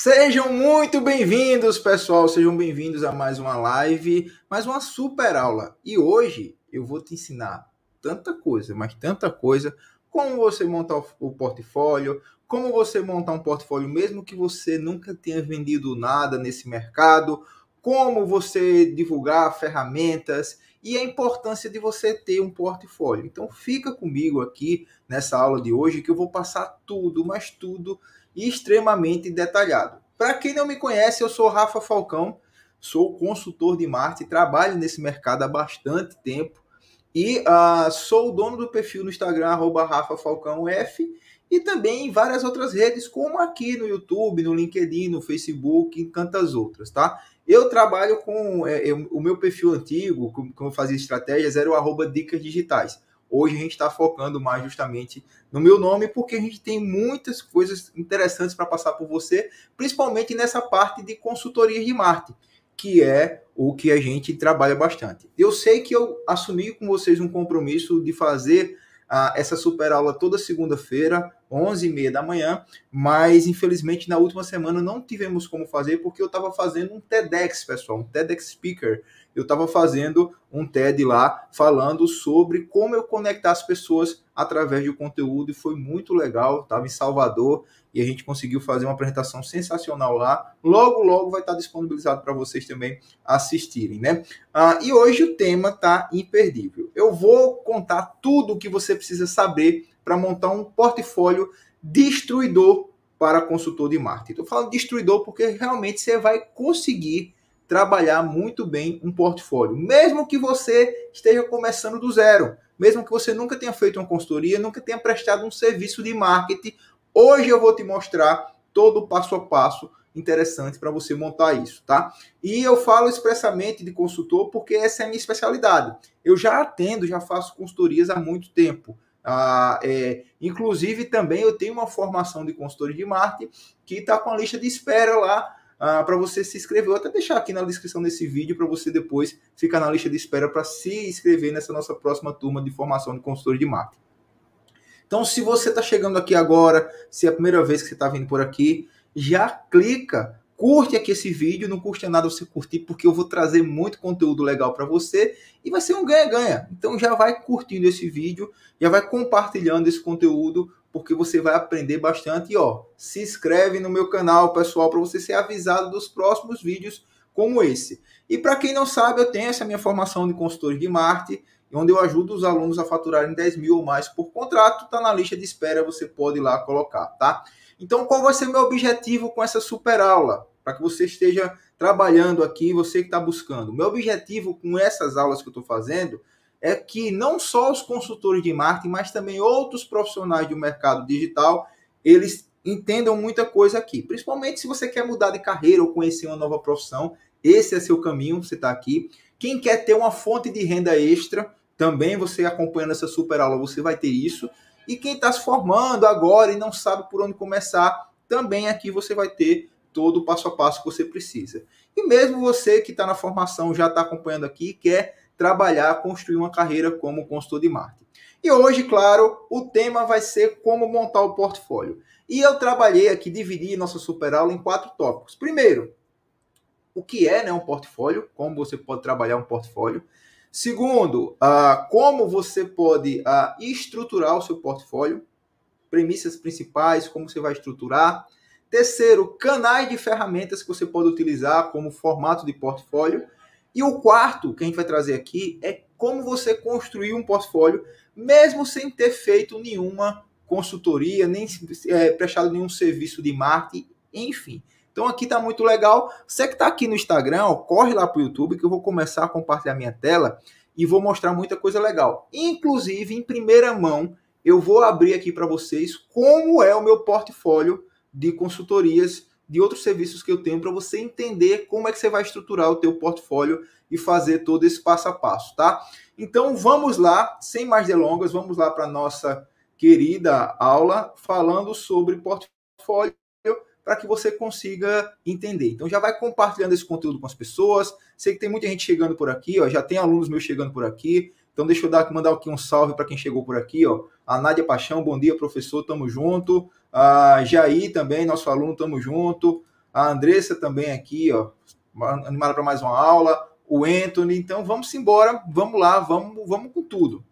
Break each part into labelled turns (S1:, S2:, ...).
S1: Sejam muito bem-vindos, pessoal. Sejam bem-vindos a mais uma live, mais uma super aula. E hoje eu vou te ensinar tanta coisa, mas tanta coisa, como você montar o portfólio, como você montar um portfólio mesmo que você nunca tenha vendido nada nesse mercado, como você divulgar ferramentas e a importância de você ter um portfólio. Então fica comigo aqui nessa aula de hoje que eu vou passar tudo, mas tudo extremamente detalhado. Para quem não me conhece, eu sou Rafa Falcão, sou consultor de marketing, trabalho nesse mercado há bastante tempo e uh, sou o dono do perfil no Instagram, arroba Rafa Falcão F, e também em várias outras redes, como aqui no YouTube, no LinkedIn, no Facebook e tantas outras, tá? Eu trabalho com é, eu, o meu perfil antigo, como, eu fazia estratégias, era o arroba Dicas Digitais. Hoje a gente está focando mais justamente no meu nome, porque a gente tem muitas coisas interessantes para passar por você, principalmente nessa parte de consultoria de marketing, que é o que a gente trabalha bastante. Eu sei que eu assumi com vocês um compromisso de fazer uh, essa super aula toda segunda-feira, 11h30 da manhã, mas infelizmente na última semana não tivemos como fazer porque eu estava fazendo um TEDx, pessoal, um TEDx Speaker eu estava fazendo um TED lá falando sobre como eu conectar as pessoas através do conteúdo e foi muito legal. Estava em Salvador e a gente conseguiu fazer uma apresentação sensacional lá. Logo, logo vai estar disponibilizado para vocês também assistirem, né? Ah, e hoje o tema está imperdível. Eu vou contar tudo o que você precisa saber para montar um portfólio destruidor para consultor de marketing. Estou falando destruidor porque realmente você vai conseguir trabalhar muito bem um portfólio, mesmo que você esteja começando do zero, mesmo que você nunca tenha feito uma consultoria, nunca tenha prestado um serviço de marketing. Hoje eu vou te mostrar todo o passo a passo interessante para você montar isso, tá? E eu falo expressamente de consultor porque essa é a minha especialidade. Eu já atendo, já faço consultorias há muito tempo. Ah, é, inclusive também eu tenho uma formação de consultoria de marketing que está com a lista de espera lá ah, para você se inscrever. Vou até deixar aqui na descrição desse vídeo para você depois ficar na lista de espera para se inscrever nessa nossa próxima turma de formação de consultor de marketing. Então, se você está chegando aqui agora, se é a primeira vez que você está vindo por aqui, já clica, curte aqui esse vídeo, não custa nada você curtir, porque eu vou trazer muito conteúdo legal para você e vai ser um ganha-ganha. Então já vai curtindo esse vídeo, já vai compartilhando esse conteúdo porque você vai aprender bastante. E ó, se inscreve no meu canal, pessoal, para você ser avisado dos próximos vídeos como esse. E para quem não sabe, eu tenho essa minha formação de consultor de marketing, onde eu ajudo os alunos a faturarem 10 mil ou mais por contrato. Está na lista de espera, você pode ir lá colocar, tá? Então, qual vai ser meu objetivo com essa super aula? Para que você esteja trabalhando aqui, você que está buscando. Meu objetivo com essas aulas que eu estou fazendo é que não só os consultores de marketing, mas também outros profissionais do mercado digital, eles entendam muita coisa aqui. Principalmente se você quer mudar de carreira ou conhecer uma nova profissão, esse é seu caminho, você está aqui. Quem quer ter uma fonte de renda extra, também você acompanhando essa super aula, você vai ter isso. E quem está se formando agora e não sabe por onde começar, também aqui você vai ter todo o passo a passo que você precisa. E mesmo você que está na formação, já está acompanhando aqui, quer trabalhar, construir uma carreira como consultor de marketing. E hoje, claro, o tema vai ser como montar o portfólio. E eu trabalhei aqui, dividi nossa super aula em quatro tópicos. Primeiro, o que é né, um portfólio, como você pode trabalhar um portfólio. Segundo, uh, como você pode uh, estruturar o seu portfólio, premissas principais, como você vai estruturar. Terceiro, canais de ferramentas que você pode utilizar como formato de portfólio. E o quarto que a gente vai trazer aqui é como você construir um portfólio, mesmo sem ter feito nenhuma consultoria, nem é, prestado nenhum serviço de marketing, enfim. Então aqui está muito legal. Você que está aqui no Instagram, ó, corre lá para o YouTube que eu vou começar a compartilhar minha tela e vou mostrar muita coisa legal. Inclusive, em primeira mão, eu vou abrir aqui para vocês como é o meu portfólio de consultorias de outros serviços que eu tenho para você entender como é que você vai estruturar o teu portfólio e fazer todo esse passo a passo, tá? Então vamos lá, sem mais delongas, vamos lá para nossa querida aula falando sobre portfólio para que você consiga entender. Então já vai compartilhando esse conteúdo com as pessoas. Sei que tem muita gente chegando por aqui, ó, já tem alunos meus chegando por aqui. Então deixa eu dar, mandar aqui um salve para quem chegou por aqui, ó. A Nádia Paixão, bom dia, professor, tamo junto. A Jair também, nosso aluno, tamo junto. a Andressa também aqui, ó, animada para mais uma aula, o Anthony. Então vamos embora, vamos lá, vamos, vamos com tudo.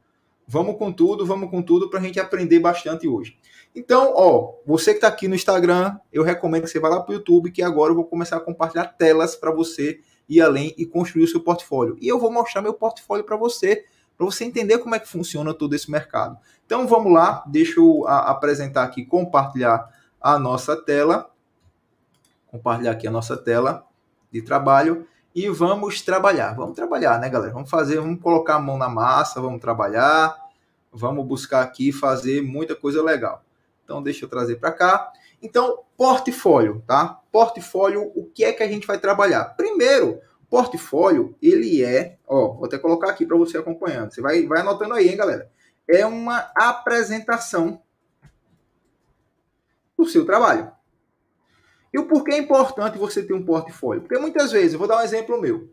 S1: Vamos com tudo, vamos com tudo para a gente aprender bastante hoje. Então, ó, você que está aqui no Instagram, eu recomendo que você vá lá para o YouTube, que agora eu vou começar a compartilhar telas para você ir além e construir o seu portfólio. E eu vou mostrar meu portfólio para você, para você entender como é que funciona todo esse mercado. Então vamos lá, deixa eu apresentar aqui, compartilhar a nossa tela. Compartilhar aqui a nossa tela de trabalho e vamos trabalhar. Vamos trabalhar, né, galera? Vamos fazer, vamos colocar a mão na massa, vamos trabalhar, vamos buscar aqui fazer muita coisa legal. Então, deixa eu trazer para cá. Então, portfólio, tá? Portfólio, o que é que a gente vai trabalhar? Primeiro, portfólio, ele é, ó, vou até colocar aqui para você acompanhando. Você vai, vai anotando aí, hein, galera? É uma apresentação do seu trabalho. E o porquê é importante você ter um portfólio? Porque muitas vezes, eu vou dar um exemplo meu.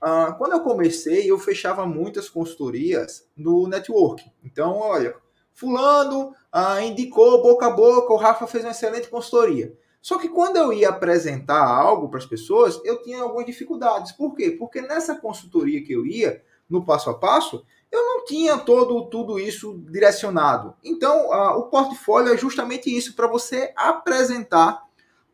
S1: Uh, quando eu comecei, eu fechava muitas consultorias no network. Então, olha, fulano uh, indicou boca a boca, o Rafa fez uma excelente consultoria. Só que quando eu ia apresentar algo para as pessoas, eu tinha algumas dificuldades. Por quê? Porque nessa consultoria que eu ia, no passo a passo, eu não tinha todo tudo isso direcionado. Então, uh, o portfólio é justamente isso, para você apresentar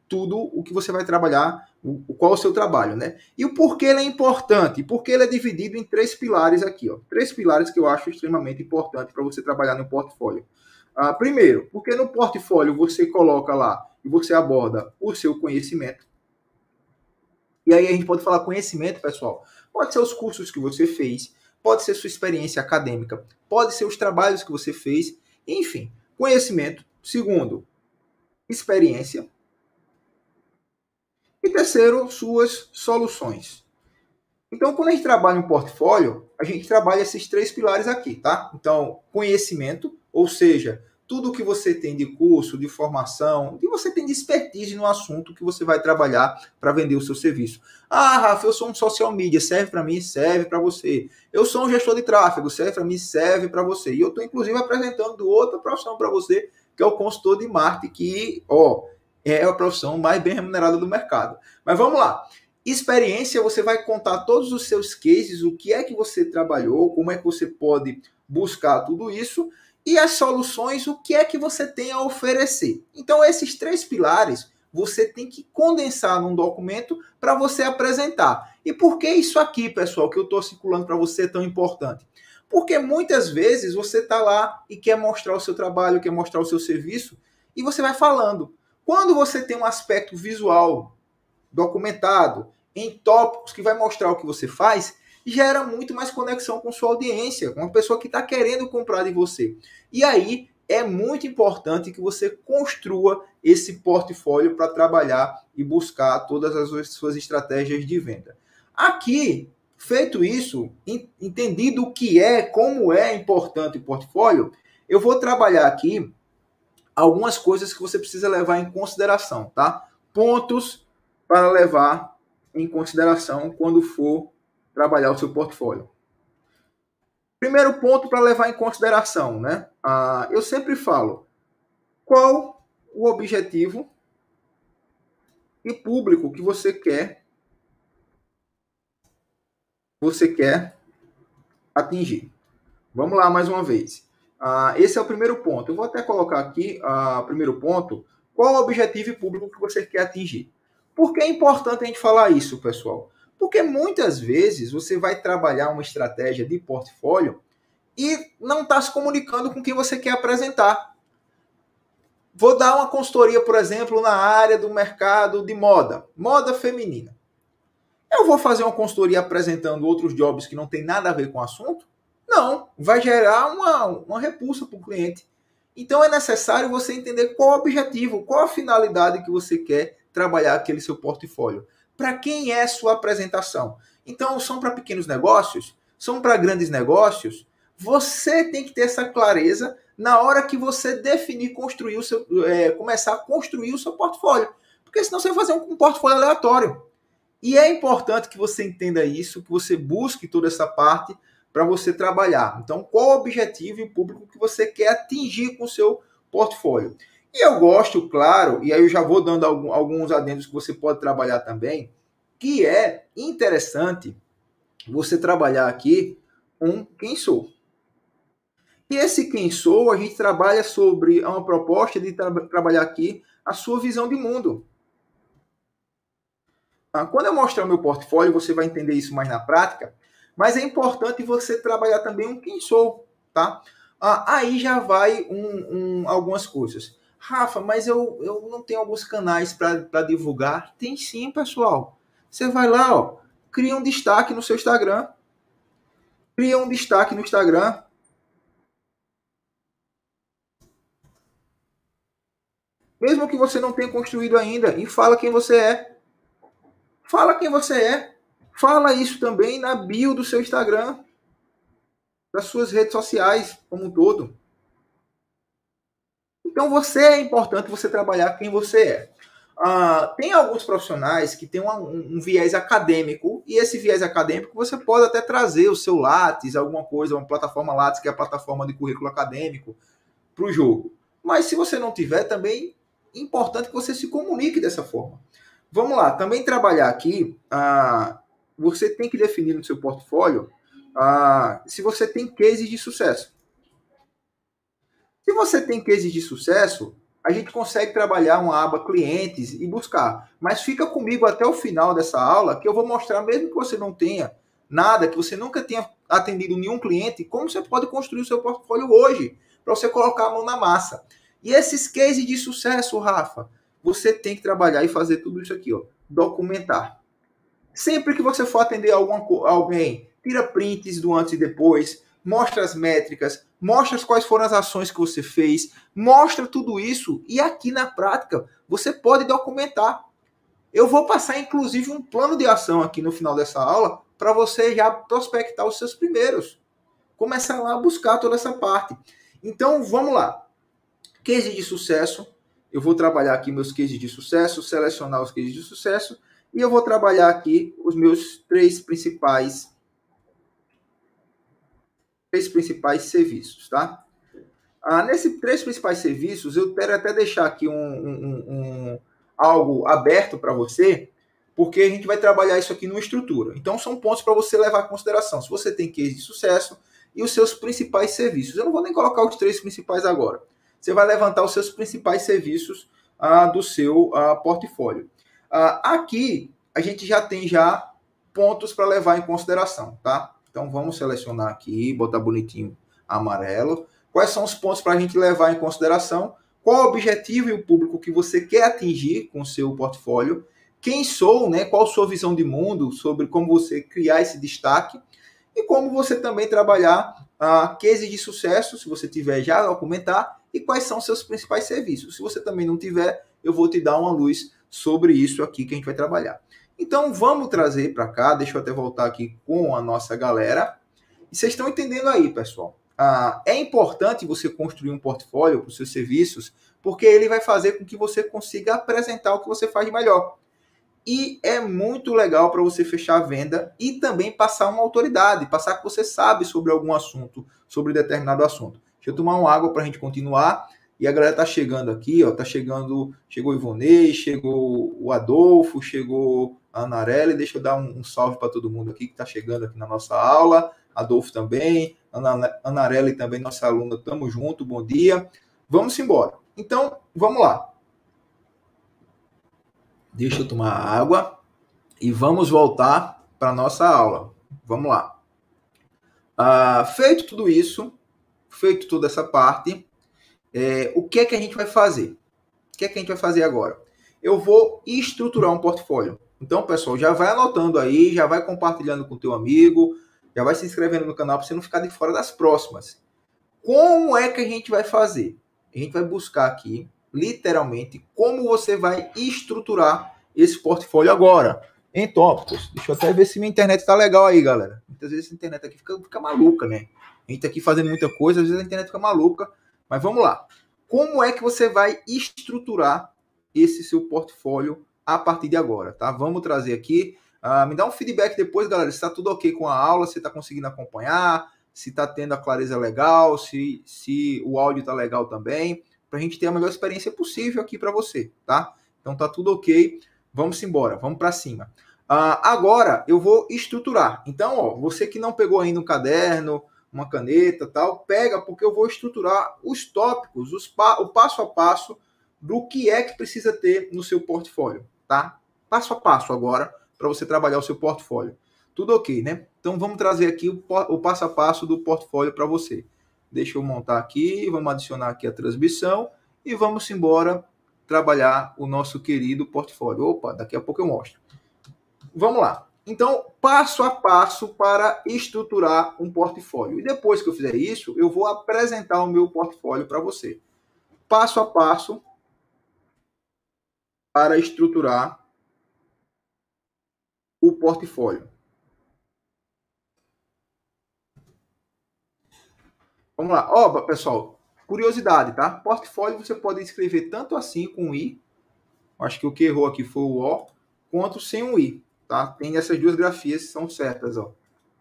S1: tudo o que você vai trabalhar, o, qual o seu trabalho, né? E o porquê ele é importante? Porque ele é dividido em três pilares aqui, ó. Três pilares que eu acho extremamente importante para você trabalhar no portfólio. Ah, primeiro, porque no portfólio você coloca lá e você aborda o seu conhecimento. E aí a gente pode falar conhecimento, pessoal. Pode ser os cursos que você fez, pode ser sua experiência acadêmica, pode ser os trabalhos que você fez, enfim, conhecimento. Segundo, experiência. E terceiro, suas soluções. Então, quando a gente trabalha um portfólio, a gente trabalha esses três pilares aqui, tá? Então, conhecimento, ou seja, tudo que você tem de curso, de formação, que você tem de expertise no assunto que você vai trabalhar para vender o seu serviço. Ah, Rafa, eu sou um social media, serve para mim, serve para você. Eu sou um gestor de tráfego, serve para mim, serve para você. E eu estou inclusive apresentando outra profissão para você, que é o consultor de marketing, que, ó, é a profissão mais bem remunerada do mercado. Mas vamos lá. Experiência, você vai contar todos os seus cases, o que é que você trabalhou, como é que você pode buscar tudo isso e as soluções, o que é que você tem a oferecer. Então, esses três pilares você tem que condensar num documento para você apresentar. E por que isso aqui, pessoal, que eu estou circulando para você é tão importante? Porque muitas vezes você está lá e quer mostrar o seu trabalho, quer mostrar o seu serviço, e você vai falando. Quando você tem um aspecto visual documentado em tópicos que vai mostrar o que você faz, gera muito mais conexão com sua audiência, com a pessoa que está querendo comprar de você. E aí é muito importante que você construa esse portfólio para trabalhar e buscar todas as suas estratégias de venda. Aqui, feito isso, entendido o que é, como é importante o portfólio, eu vou trabalhar aqui algumas coisas que você precisa levar em consideração, tá? Pontos para levar em consideração quando for trabalhar o seu portfólio. Primeiro ponto para levar em consideração, né? Ah, eu sempre falo qual o objetivo e público que você quer você quer atingir. Vamos lá mais uma vez. Ah, esse é o primeiro ponto. Eu vou até colocar aqui o ah, primeiro ponto. Qual o objetivo público que você quer atingir? Por que é importante a gente falar isso, pessoal? Porque muitas vezes você vai trabalhar uma estratégia de portfólio e não está se comunicando com quem você quer apresentar. Vou dar uma consultoria, por exemplo, na área do mercado de moda, moda feminina. Eu vou fazer uma consultoria apresentando outros jobs que não tem nada a ver com o assunto? Não, vai gerar uma, uma repulsa para o cliente. Então é necessário você entender qual o objetivo, qual a finalidade que você quer trabalhar aquele seu portfólio. Para quem é sua apresentação? Então, são para pequenos negócios? São para grandes negócios? Você tem que ter essa clareza na hora que você definir, construir o seu, é, começar a construir o seu portfólio. Porque senão você vai fazer um, um portfólio aleatório. E é importante que você entenda isso, que você busque toda essa parte para você trabalhar. Então, qual o objetivo e o público que você quer atingir com o seu portfólio? E eu gosto, claro, e aí eu já vou dando alguns adendos que você pode trabalhar também, que é interessante você trabalhar aqui um quem sou. E esse quem sou, a gente trabalha sobre uma proposta de tra trabalhar aqui a sua visão de mundo. Ah, quando eu mostrar o meu portfólio, você vai entender isso mais na prática, mas é importante você trabalhar também um quem sou, tá? Ah, aí já vai um, um, algumas coisas. Rafa, mas eu, eu não tenho alguns canais para divulgar. Tem sim, pessoal. Você vai lá, ó, cria um destaque no seu Instagram. Cria um destaque no Instagram. Mesmo que você não tenha construído ainda, e fala quem você é. Fala quem você é. Fala isso também na bio do seu Instagram, das suas redes sociais como um todo. Então você é importante você trabalhar quem você é. Uh, tem alguns profissionais que têm um, um, viés acadêmico, e esse viés acadêmico você pode até trazer o seu Lattes, alguma coisa, uma plataforma Lattes, que é a plataforma de currículo acadêmico, para o jogo. Mas se você não tiver, também é importante que você se comunique dessa forma. Vamos lá, também trabalhar aqui, uh, você tem que definir no seu portfólio uh, se você tem cases de sucesso. Se você tem cases de sucesso, a gente consegue trabalhar uma aba clientes e buscar. Mas fica comigo até o final dessa aula que eu vou mostrar, mesmo que você não tenha nada, que você nunca tenha atendido nenhum cliente, como você pode construir o seu portfólio hoje, para você colocar a mão na massa. E esses cases de sucesso, Rafa, você tem que trabalhar e fazer tudo isso aqui, ó, documentar. Sempre que você for atender alguma, alguém, tira prints do antes e depois, mostra as métricas, mostra quais foram as ações que você fez, mostra tudo isso e aqui na prática você pode documentar. Eu vou passar inclusive um plano de ação aqui no final dessa aula para você já prospectar os seus primeiros. Começar lá a buscar toda essa parte. Então vamos lá. Case de sucesso. Eu vou trabalhar aqui meus cases de sucesso, selecionar os cases de sucesso e eu vou trabalhar aqui os meus três principais três principais serviços, tá? Ah, nesses três principais serviços, eu quero até deixar aqui um, um, um algo aberto para você, porque a gente vai trabalhar isso aqui numa estrutura. Então, são pontos para você levar em consideração. Se você tem case de sucesso e os seus principais serviços. Eu não vou nem colocar os três principais agora. Você vai levantar os seus principais serviços ah, do seu ah, portfólio. Ah, aqui, a gente já tem já pontos para levar em consideração, tá? Então vamos selecionar aqui, botar bonitinho amarelo. Quais são os pontos para a gente levar em consideração? Qual o objetivo e o público que você quer atingir com o seu portfólio? Quem sou, né? Qual sua visão de mundo sobre como você criar esse destaque? E como você também trabalhar a uh, case de sucesso, se você tiver já documentar, e quais são seus principais serviços. Se você também não tiver, eu vou te dar uma luz sobre isso aqui que a gente vai trabalhar. Então vamos trazer para cá, deixa eu até voltar aqui com a nossa galera. E vocês estão entendendo aí, pessoal. Ah, é importante você construir um portfólio para os seus serviços, porque ele vai fazer com que você consiga apresentar o que você faz melhor. E é muito legal para você fechar a venda e também passar uma autoridade, passar que você sabe sobre algum assunto, sobre determinado assunto. Deixa eu tomar uma água para a gente continuar. E a galera tá chegando aqui, ó, tá chegando, chegou o Ivonei, chegou o Adolfo, chegou a Anarelli, deixa eu dar um, um salve para todo mundo aqui que tá chegando aqui na nossa aula, Adolfo também, Ana, Anarelli também, nossa aluna, tamo junto, bom dia. Vamos embora. Então, vamos lá. Deixa eu tomar água e vamos voltar para nossa aula. Vamos lá. Ah, feito tudo isso, feito toda essa parte, é, o que é que a gente vai fazer? O que é que a gente vai fazer agora? Eu vou estruturar um portfólio. Então, pessoal, já vai anotando aí, já vai compartilhando com teu amigo, já vai se inscrevendo no canal para você não ficar de fora das próximas. Como é que a gente vai fazer? A gente vai buscar aqui, literalmente, como você vai estruturar esse portfólio agora, em tópicos. Deixa eu até ver se minha internet está legal aí, galera. Muitas vezes a internet aqui fica, fica maluca, né? A gente tá aqui fazendo muita coisa, às vezes a internet fica maluca. Mas vamos lá. Como é que você vai estruturar esse seu portfólio a partir de agora, tá? Vamos trazer aqui. Uh, me dá um feedback depois, galera, se está tudo ok com a aula, se está conseguindo acompanhar, se está tendo a clareza legal, se, se o áudio está legal também, para a gente ter a melhor experiência possível aqui para você, tá? Então tá tudo ok. Vamos embora, vamos para cima. Uh, agora eu vou estruturar. Então, ó, você que não pegou ainda um caderno, uma caneta, tal, pega porque eu vou estruturar os tópicos, os pa o passo a passo do que é que precisa ter no seu portfólio, tá? Passo a passo agora para você trabalhar o seu portfólio. Tudo ok, né? Então vamos trazer aqui o, o passo a passo do portfólio para você. Deixa eu montar aqui, vamos adicionar aqui a transmissão e vamos embora trabalhar o nosso querido portfólio. Opa, daqui a pouco eu mostro. Vamos lá. Então, passo a passo para estruturar um portfólio. E depois que eu fizer isso, eu vou apresentar o meu portfólio para você. Passo a passo para estruturar o portfólio. Vamos lá. Ó, pessoal, curiosidade, tá? Portfólio você pode escrever tanto assim com I, acho que o que errou aqui foi o O, quanto sem um I tá? Tem essas duas grafias que são certas, ó.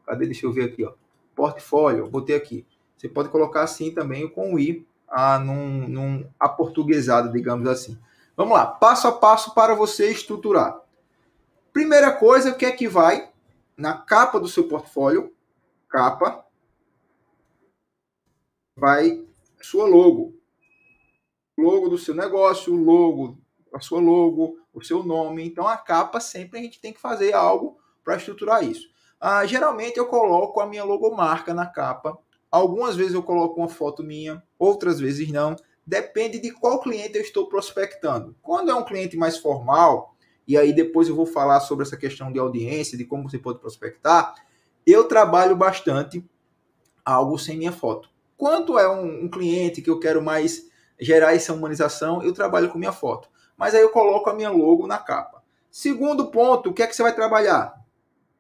S1: Cadê? Deixa eu ver aqui, ó. Portfólio, botei aqui. Você pode colocar assim também com o i, ah, num, num aportuguesado, digamos assim. Vamos lá, passo a passo para você estruturar. Primeira coisa, o que é que vai na capa do seu portfólio? Capa. Vai sua logo. Logo do seu negócio, logo a sua logo, o seu nome. Então a capa sempre a gente tem que fazer algo para estruturar isso. Ah, geralmente eu coloco a minha logomarca na capa. Algumas vezes eu coloco uma foto minha, outras vezes não. Depende de qual cliente eu estou prospectando. Quando é um cliente mais formal, e aí depois eu vou falar sobre essa questão de audiência, de como você pode prospectar, eu trabalho bastante algo sem minha foto. Quando é um, um cliente que eu quero mais gerar essa humanização, eu trabalho com minha foto mas aí eu coloco a minha logo na capa. Segundo ponto, o que é que você vai trabalhar?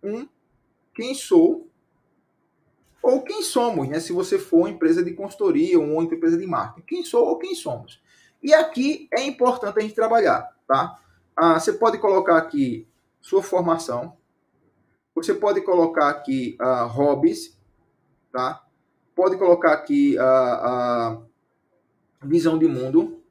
S1: Um, quem sou ou quem somos, né? Se você for uma empresa de consultoria ou uma empresa de marketing, quem sou ou quem somos. E aqui é importante a gente trabalhar, tá? Ah, você pode colocar aqui sua formação, você pode colocar aqui uh, hobbies, tá? Pode colocar aqui a uh, uh, visão de mundo,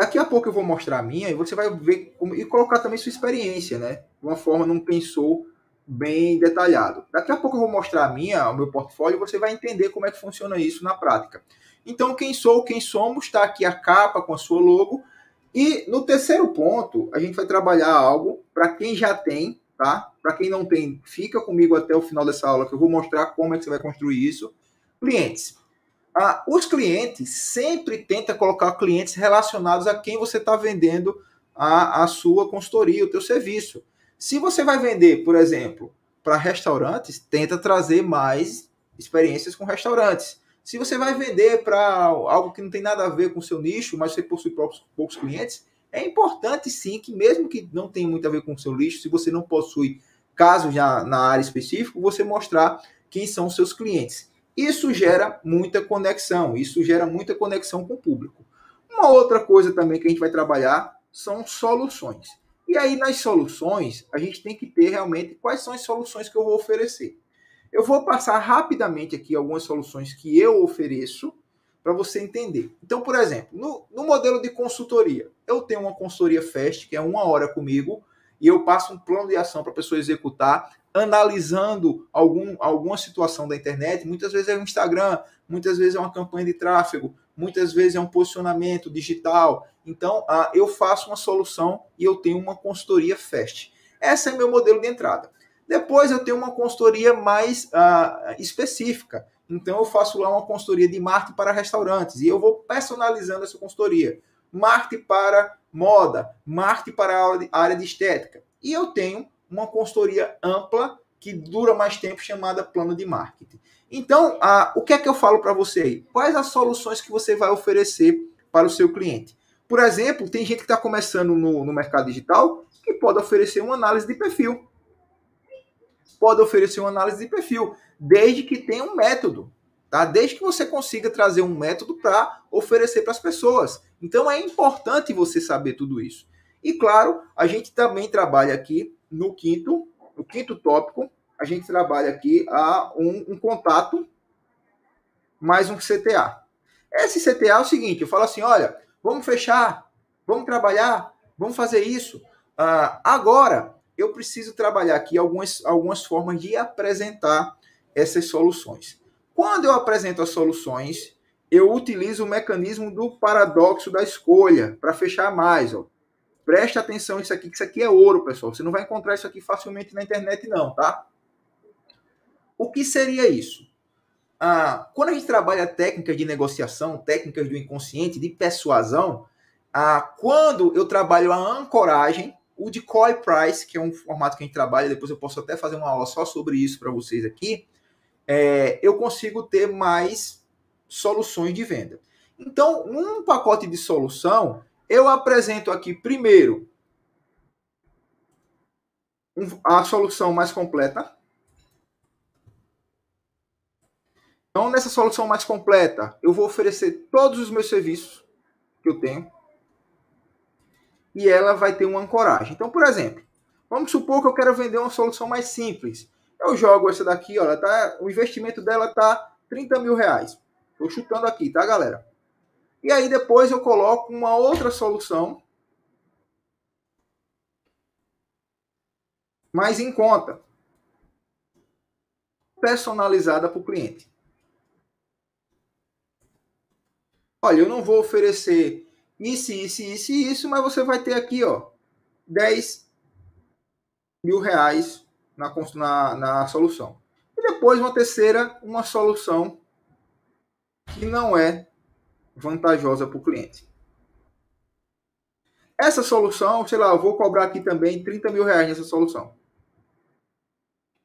S1: Daqui a pouco eu vou mostrar a minha e você vai ver como, e colocar também sua experiência, né? De uma forma não pensou bem detalhado. Daqui a pouco eu vou mostrar a minha, o meu portfólio, e você vai entender como é que funciona isso na prática. Então, quem sou, quem somos, está aqui a capa com a sua logo. E no terceiro ponto, a gente vai trabalhar algo para quem já tem, tá? Para quem não tem, fica comigo até o final dessa aula que eu vou mostrar como é que você vai construir isso. Clientes. Ah, os clientes sempre tenta colocar clientes relacionados a quem você está vendendo a, a sua consultoria, o teu serviço. Se você vai vender, por exemplo, para restaurantes, tenta trazer mais experiências com restaurantes. Se você vai vender para algo que não tem nada a ver com o seu nicho, mas você possui poucos, poucos clientes, é importante sim que, mesmo que não tenha muito a ver com o seu nicho, se você não possui casos já na área específica, você mostrar quem são os seus clientes. Isso gera muita conexão, isso gera muita conexão com o público. Uma outra coisa também que a gente vai trabalhar são soluções. E aí, nas soluções, a gente tem que ter realmente quais são as soluções que eu vou oferecer. Eu vou passar rapidamente aqui algumas soluções que eu ofereço para você entender. Então, por exemplo, no, no, modelo de consultoria, eu tenho uma consultoria FAST, que é uma hora comigo, e eu passo um plano de ação para a pessoa executar analisando algum, alguma situação da internet. Muitas vezes é um Instagram, muitas vezes é uma campanha de tráfego, muitas vezes é um posicionamento digital. Então, ah, eu faço uma solução e eu tenho uma consultoria fast. Esse é meu modelo de entrada. Depois eu tenho uma consultoria mais ah, específica. Então eu faço lá uma consultoria de marketing para restaurantes e eu vou personalizando essa consultoria. Marketing para moda, marketing para a área de estética. E eu tenho uma consultoria ampla que dura mais tempo, chamada plano de marketing. Então, a, o que é que eu falo para você aí? Quais as soluções que você vai oferecer para o seu cliente? Por exemplo, tem gente que está começando no, no mercado digital que pode oferecer uma análise de perfil. Pode oferecer uma análise de perfil, desde que tenha um método, tá? Desde que você consiga trazer um método para oferecer para as pessoas. Então é importante você saber tudo isso. E claro, a gente também trabalha aqui no quinto, no quinto tópico, a gente trabalha aqui a um, um contato mais um CTA. Esse CTA é o seguinte: eu falo assim, olha, vamos fechar, vamos trabalhar, vamos fazer isso. Uh, agora, eu preciso trabalhar aqui algumas, algumas formas de apresentar essas soluções. Quando eu apresento as soluções, eu utilizo o mecanismo do paradoxo da escolha para fechar mais. Ó. Preste atenção isso aqui, que isso aqui é ouro, pessoal. Você não vai encontrar isso aqui facilmente na internet, não, tá? O que seria isso? Ah, quando a gente trabalha técnicas de negociação, técnicas do inconsciente, de persuasão, ah, quando eu trabalho a ancoragem, o decoy price, que é um formato que a gente trabalha, depois eu posso até fazer uma aula só sobre isso para vocês aqui, é, eu consigo ter mais soluções de venda. Então, num pacote de solução, eu apresento aqui primeiro a solução mais completa. Então, nessa solução mais completa, eu vou oferecer todos os meus serviços que eu tenho e ela vai ter uma ancoragem. Então, por exemplo, vamos supor que eu quero vender uma solução mais simples. Eu jogo essa daqui, olha, tá, o investimento dela tá 30 mil reais. Estou chutando aqui, tá, galera? E aí depois eu coloco uma outra solução mais em conta, personalizada para o cliente. Olha, eu não vou oferecer isso, isso, isso e isso, mas você vai ter aqui, ó, 10 mil reais na, na, na solução. E depois uma terceira, uma solução que não é vantajosa para o cliente. Essa solução, sei lá, eu vou cobrar aqui também 30 mil reais nessa solução. O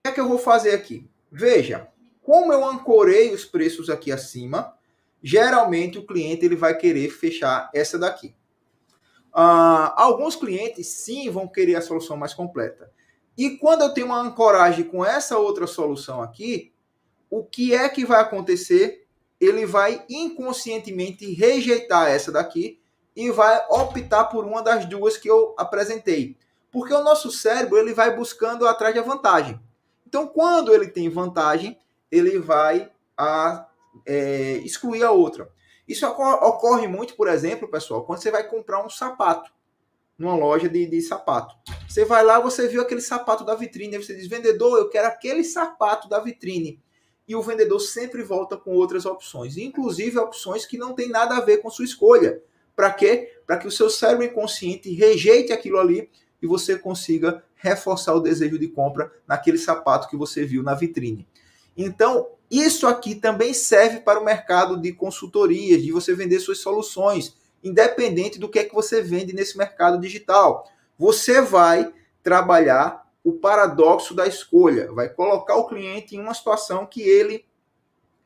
S1: que é que eu vou fazer aqui? Veja, como eu ancorei os preços aqui acima, geralmente o cliente ele vai querer fechar essa daqui. Uh, alguns clientes sim vão querer a solução mais completa. E quando eu tenho uma ancoragem com essa outra solução aqui, o que é que vai acontecer? Ele vai inconscientemente rejeitar essa daqui e vai optar por uma das duas que eu apresentei. Porque o nosso cérebro ele vai buscando atrás da vantagem. Então, quando ele tem vantagem, ele vai a é, excluir a outra. Isso ocorre muito, por exemplo, pessoal, quando você vai comprar um sapato numa loja de, de sapato. Você vai lá, você viu aquele sapato da vitrine, você diz, vendedor, eu quero aquele sapato da vitrine. E o vendedor sempre volta com outras opções, inclusive opções que não tem nada a ver com sua escolha. Para quê? Para que o seu cérebro inconsciente rejeite aquilo ali e você consiga reforçar o desejo de compra naquele sapato que você viu na vitrine. Então, isso aqui também serve para o mercado de consultorias, de você vender suas soluções, independente do que é que você vende nesse mercado digital. Você vai trabalhar o paradoxo da escolha, vai colocar o cliente em uma situação que ele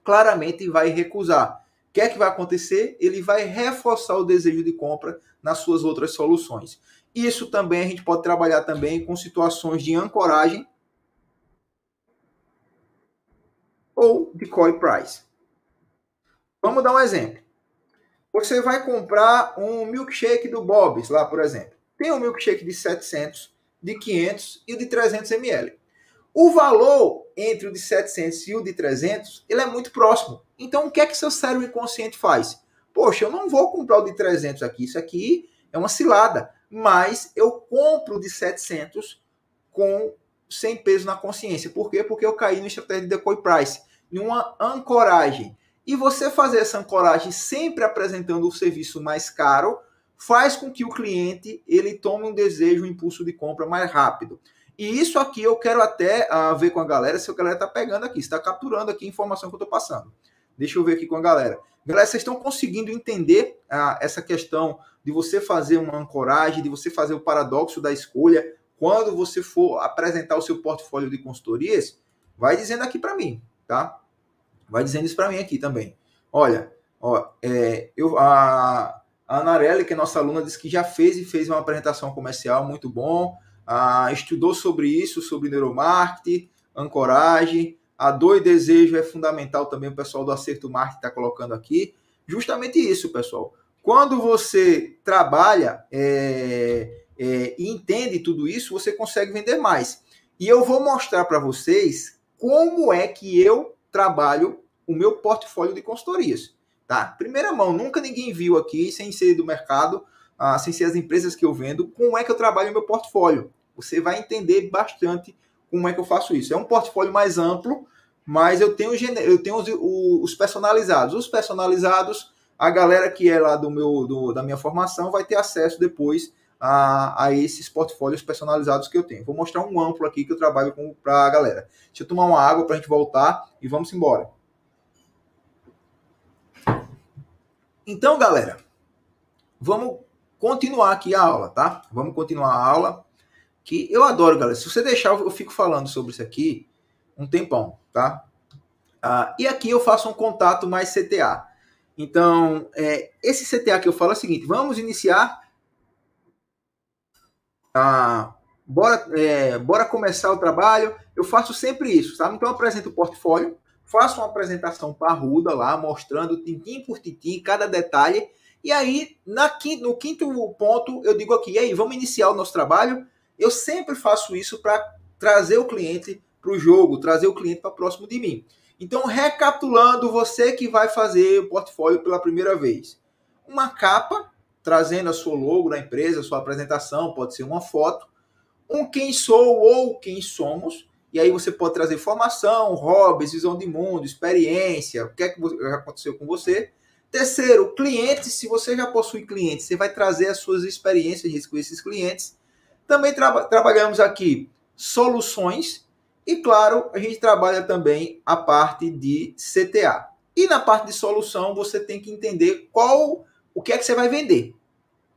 S1: claramente vai recusar. O que é que vai acontecer? Ele vai reforçar o desejo de compra nas suas outras soluções. Isso também a gente pode trabalhar também com situações de ancoragem ou decoy price. Vamos dar um exemplo. Você vai comprar um milkshake do Bob's lá, por exemplo. Tem um milkshake de 700, de 500 e o de 300 ml. O valor entre o de 700 e o de 300, ele é muito próximo. Então, o que é que seu cérebro inconsciente faz? Poxa, eu não vou comprar o de 300 aqui. Isso aqui é uma cilada. Mas eu compro o de 700 com sem peso na consciência. Por quê? Porque eu caí no estratégia de decoy price em uma ancoragem. E você fazer essa ancoragem sempre apresentando o serviço mais caro faz com que o cliente ele tome um desejo, um impulso de compra mais rápido. E isso aqui eu quero até uh, ver com a galera se a galera está pegando aqui, está capturando aqui a informação que eu estou passando. Deixa eu ver aqui com a galera. Galera, vocês estão conseguindo entender uh, essa questão de você fazer uma ancoragem, de você fazer o paradoxo da escolha quando você for apresentar o seu portfólio de consultorias? Vai dizendo aqui para mim tá? Vai dizendo isso para mim aqui também. Olha, ó, é, eu, a, a Anarelli, que é nossa aluna, disse que já fez e fez uma apresentação comercial muito bom, ah, estudou sobre isso, sobre neuromarketing, ancoragem, a dor e desejo é fundamental também, o pessoal do Acerto Marketing está colocando aqui. Justamente isso, pessoal. Quando você trabalha é, é, e entende tudo isso, você consegue vender mais. E eu vou mostrar para vocês como é que eu trabalho o meu portfólio de consultorias. Tá? Primeira mão, nunca ninguém viu aqui, sem ser do mercado, ah, sem ser as empresas que eu vendo, como é que eu trabalho meu portfólio. Você vai entender bastante como é que eu faço isso. É um portfólio mais amplo, mas eu tenho, eu tenho os, os personalizados. Os personalizados, a galera que é lá do meu, do, da minha formação vai ter acesso depois a, a, esses portfólios personalizados que eu tenho. Vou mostrar um amplo aqui que eu trabalho para a galera. Deixa eu tomar uma água para a gente voltar e vamos embora. Então, galera, vamos continuar aqui a aula, tá? Vamos continuar a aula. Que eu adoro, galera. Se você deixar, eu fico falando sobre isso aqui um tempão, tá? Ah, e aqui eu faço um contato mais CTA. Então, é, esse CTA que eu falo é o seguinte: vamos iniciar ah, bora, é, bora começar o trabalho. Eu faço sempre isso, sabe? Então eu apresento o portfólio, faço uma apresentação parruda lá, mostrando tintim por tintim, cada detalhe. E aí, na no quinto ponto, eu digo aqui, e aí, vamos iniciar o nosso trabalho? Eu sempre faço isso para trazer o cliente para o jogo, trazer o cliente para próximo de mim. Então, recapitulando, você que vai fazer o portfólio pela primeira vez. Uma capa trazendo a sua logo da empresa, sua apresentação, pode ser uma foto, um quem sou ou quem somos, e aí você pode trazer formação, hobbies, visão de mundo, experiência, o que é que aconteceu com você. Terceiro, clientes, se você já possui clientes, você vai trazer as suas experiências com esses clientes. Também tra trabalhamos aqui soluções e, claro, a gente trabalha também a parte de CTA. E na parte de solução, você tem que entender qual o que é que você vai vender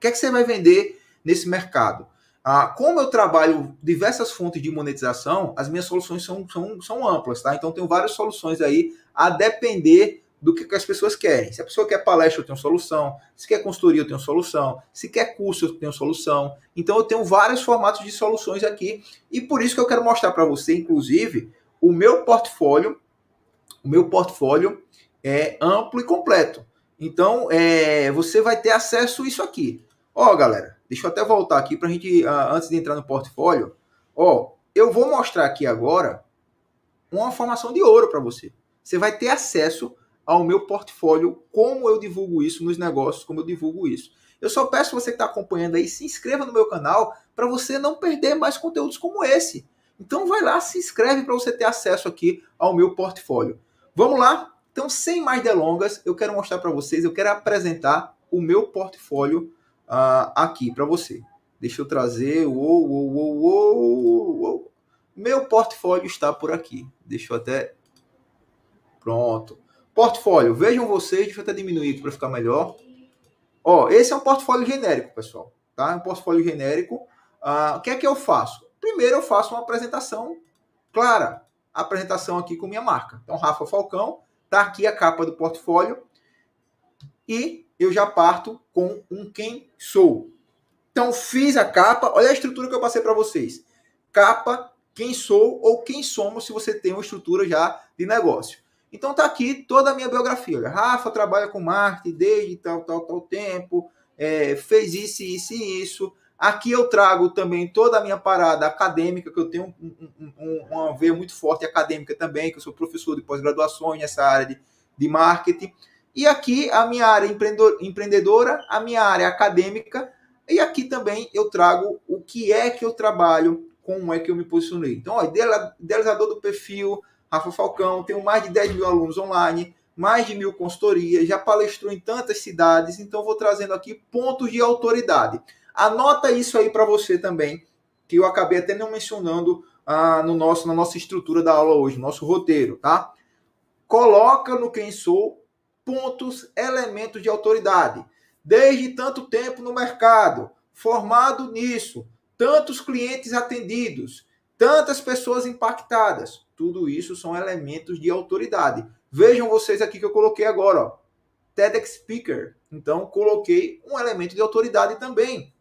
S1: que é que você vai vender nesse mercado? Ah, como eu trabalho diversas fontes de monetização, as minhas soluções são, são, são amplas, tá? Então, tenho várias soluções aí a depender do que, que as pessoas querem. Se a pessoa quer palestra, eu tenho solução. Se quer consultoria, eu tenho solução. Se quer curso, eu tenho solução. Então, eu tenho vários formatos de soluções aqui. E por isso que eu quero mostrar para você, inclusive, o meu portfólio. O meu portfólio é amplo e completo. Então, é, você vai ter acesso a isso aqui. Ó, galera, deixa eu até voltar aqui para a gente, uh, antes de entrar no portfólio. Ó, eu vou mostrar aqui agora uma formação de ouro para você. Você vai ter acesso ao meu portfólio, como eu divulgo isso nos negócios, como eu divulgo isso. Eu só peço você que está acompanhando aí, se inscreva no meu canal para você não perder mais conteúdos como esse. Então vai lá, se inscreve para você ter acesso aqui ao meu portfólio. Vamos lá? Então, sem mais delongas, eu quero mostrar para vocês, eu quero apresentar o meu portfólio uh, aqui para você. Deixa eu trazer. Uou, uou, uou, uou. Meu portfólio está por aqui. Deixa eu até. Pronto. Portfólio, vejam vocês, deixa eu até diminuir aqui para ficar melhor. Ó, esse é um portfólio genérico, pessoal. Tá? É um portfólio genérico. Uh, o que é que eu faço? Primeiro eu faço uma apresentação clara. apresentação aqui com minha marca. Então, Rafa Falcão, tá aqui a capa do portfólio. E eu já parto com um quem sou. Então, fiz a capa, olha a estrutura que eu passei para vocês. Capa, quem sou ou quem somos, se você tem uma estrutura já de negócio. Então, tá aqui toda a minha biografia. Olha, Rafa trabalha com marketing desde tal, tal, tal tempo, é, fez isso, isso e isso. Aqui eu trago também toda a minha parada acadêmica, que eu tenho um, um, um, uma veia muito forte acadêmica também, que eu sou professor de pós-graduação nessa área de, de marketing. E aqui a minha área empreendedora, a minha área acadêmica, e aqui também eu trago o que é que eu trabalho, como é que eu me posicionei. Então, ó, idealizador do perfil, Rafa Falcão, tenho mais de 10 mil alunos online, mais de mil consultorias, já palestrou em tantas cidades, então vou trazendo aqui pontos de autoridade. Anota isso aí para você também, que eu acabei até não mencionando ah, no nosso, na nossa estrutura da aula hoje, nosso roteiro, tá? Coloca no quem sou pontos, elementos de autoridade. Desde tanto tempo no mercado, formado nisso, tantos clientes atendidos, tantas pessoas impactadas. Tudo isso são elementos de autoridade. Vejam vocês aqui que eu coloquei agora, ó. TEDx Speaker. Então, coloquei um elemento de autoridade também.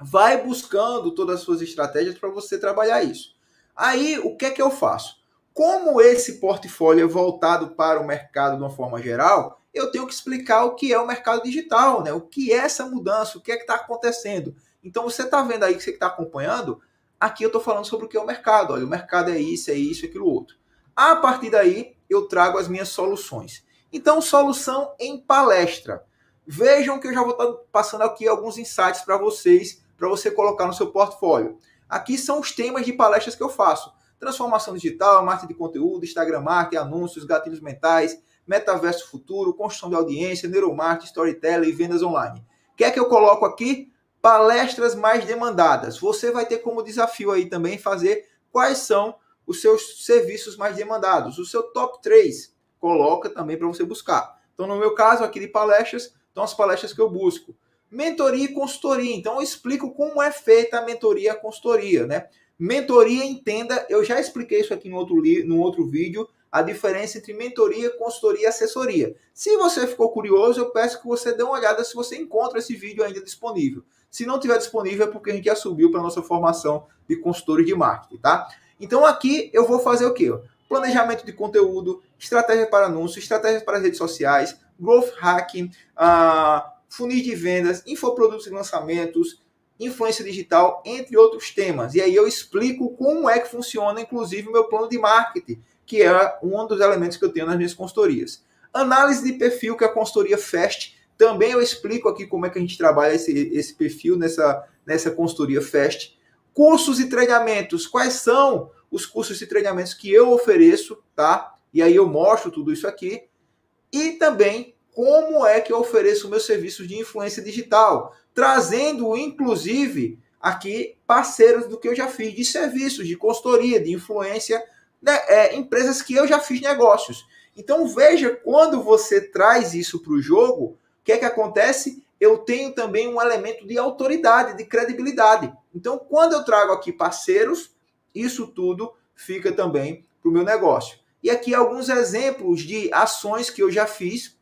S1: Vai buscando todas as suas estratégias para você trabalhar isso. Aí, o que é que eu faço? Como esse portfólio é voltado para o mercado de uma forma geral, eu tenho que explicar o que é o mercado digital, né? O que é essa mudança, o que é que está acontecendo. Então você está vendo aí que você está acompanhando, aqui eu estou falando sobre o que é o mercado. Olha, o mercado é isso, é isso, é aquilo outro. A partir daí, eu trago as minhas soluções. Então, solução em palestra. Vejam que eu já vou estar passando aqui alguns insights para vocês, para você colocar no seu portfólio. Aqui são os temas de palestras que eu faço. Transformação digital, marketing de conteúdo, Instagram marketing, anúncios, gatilhos mentais, metaverso futuro, construção de audiência, neuromarketing, storytelling e vendas online. O que que eu coloco aqui? Palestras mais demandadas. Você vai ter como desafio aí também fazer quais são os seus serviços mais demandados, o seu top 3. Coloca também para você buscar. Então, no meu caso aqui de palestras, então, as palestras que eu busco. Mentoria e consultoria. Então, eu explico como é feita a mentoria e a consultoria, né? Mentoria, entenda, eu já expliquei isso aqui no outro, no outro vídeo, a diferença entre mentoria, consultoria e assessoria. Se você ficou curioso, eu peço que você dê uma olhada se você encontra esse vídeo ainda disponível. Se não tiver disponível, é porque a gente já subiu para a nossa formação de consultores de marketing, tá? Então aqui eu vou fazer o quê? Planejamento de conteúdo, estratégia para anúncios, estratégia para redes sociais, growth hacking, uh, funis de vendas, infoprodutos e lançamentos, influência digital, entre outros temas. E aí eu explico como é que funciona, inclusive, o meu plano de marketing, que é um dos elementos que eu tenho nas minhas consultorias. Análise de perfil, que é a consultoria FAST. Também eu explico aqui como é que a gente trabalha esse, esse perfil nessa, nessa consultoria FAST. Cursos e treinamentos. Quais são os cursos e treinamentos que eu ofereço, tá? E aí eu mostro tudo isso aqui e também como é que eu ofereço meus serviços de influência digital, trazendo inclusive aqui parceiros do que eu já fiz de serviços, de consultoria, de influência, né, é, empresas que eu já fiz negócios. Então veja quando você traz isso para o jogo, o que é que acontece? Eu tenho também um elemento de autoridade, de credibilidade. Então quando eu trago aqui parceiros, isso tudo fica também para o meu negócio. E aqui alguns exemplos de ações que eu já fiz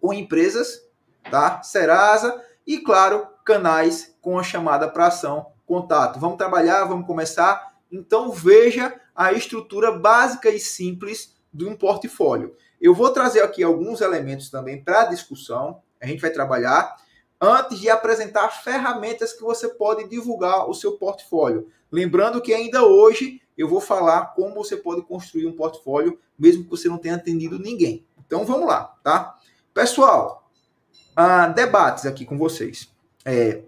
S1: com empresas, tá? Serasa e, claro, canais com a chamada para ação, contato. Vamos trabalhar, vamos começar. Então veja a estrutura básica e simples de um portfólio. Eu vou trazer aqui alguns elementos também para discussão. A gente vai trabalhar antes de apresentar ferramentas que você pode divulgar o seu portfólio. Lembrando que ainda hoje eu vou falar como você pode construir um portfólio, mesmo que você não tenha atendido ninguém. Então vamos lá, tá? Pessoal, uh, debates aqui com vocês. É,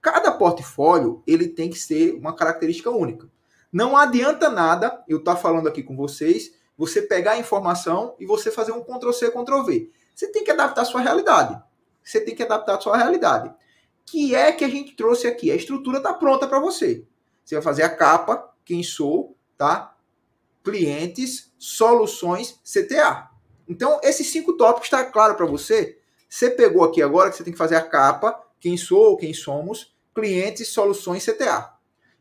S1: cada portfólio ele tem que ser uma característica única. Não adianta nada eu estar tá falando aqui com vocês, você pegar a informação e você fazer um Ctrl C, Ctrl V. Você tem que adaptar a sua realidade. Você tem que adaptar a sua realidade. Que é que a gente trouxe aqui? A estrutura está pronta para você. Você vai fazer a capa, quem sou, tá? Clientes, soluções, CTA. Então, esses cinco tópicos está claro para você? Você pegou aqui agora que você tem que fazer a capa, quem sou, quem somos, clientes, soluções, CTA.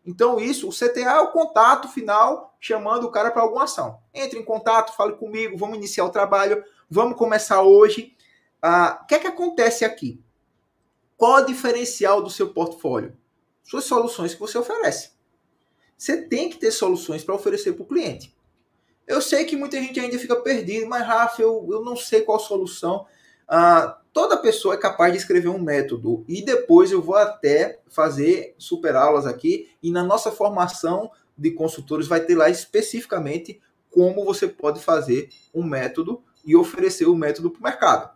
S1: Então, isso, o CTA é o contato final, chamando o cara para alguma ação. Entre em contato, fale comigo, vamos iniciar o trabalho, vamos começar hoje. Ah, o que é que acontece aqui? Qual o diferencial do seu portfólio? Suas soluções que você oferece você tem que ter soluções para oferecer para o cliente. Eu sei que muita gente ainda fica perdido, mas Rafa, eu, eu não sei qual solução. Ah, toda pessoa é capaz de escrever um método e depois eu vou até fazer super aulas aqui e na nossa formação de consultores vai ter lá especificamente como você pode fazer um método e oferecer o método para o mercado.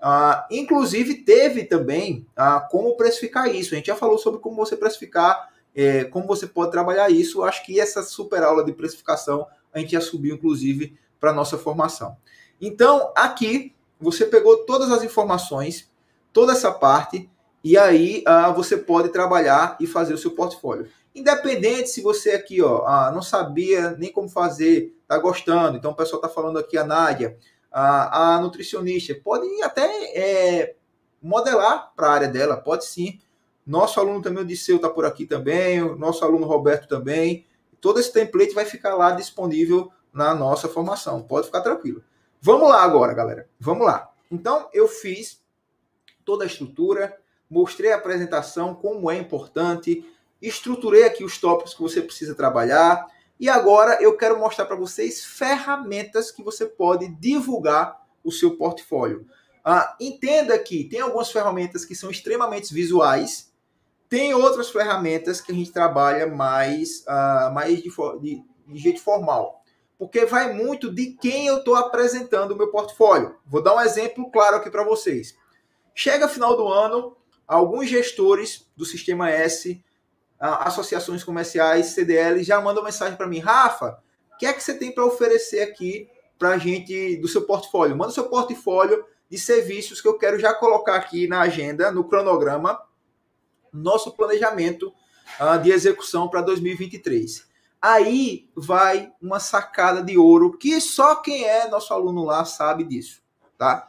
S1: Ah, inclusive teve também ah, como precificar isso. A gente já falou sobre como você precificar é, como você pode trabalhar isso. Acho que essa super aula de precificação a gente já subiu, inclusive, para a nossa formação. Então, aqui você pegou todas as informações, toda essa parte, e aí ah, você pode trabalhar e fazer o seu portfólio. Independente se você aqui ó, ah, não sabia nem como fazer, está gostando, então o pessoal está falando aqui, a Nádia, a, a nutricionista, pode até é, modelar para a área dela, pode sim. Nosso aluno também, o Disseu, está por aqui também, o nosso aluno Roberto também. Todo esse template vai ficar lá disponível na nossa formação. Pode ficar tranquilo. Vamos lá agora, galera. Vamos lá. Então, eu fiz toda a estrutura, mostrei a apresentação, como é importante, estruturei aqui os tópicos que você precisa trabalhar. E agora eu quero mostrar para vocês ferramentas que você pode divulgar o seu portfólio. Ah, entenda que tem algumas ferramentas que são extremamente visuais, tem outras ferramentas que a gente trabalha mais, uh, mais de, de, de, jeito formal. porque vai muito de quem eu estou apresentando o meu portfólio. Vou dar um exemplo claro aqui para vocês. Chega final do ano, alguns gestores do Sistema S, associações comerciais, CDL, já mandam mensagem para mim, Rafa, o que é que você tem para oferecer aqui para a gente do seu portfólio? Manda seu portfólio de serviços que eu quero já colocar aqui na agenda, no cronograma, nosso planejamento uh, de execução para 2023. Aí vai uma sacada de ouro que só quem é nosso aluno lá sabe disso, tá?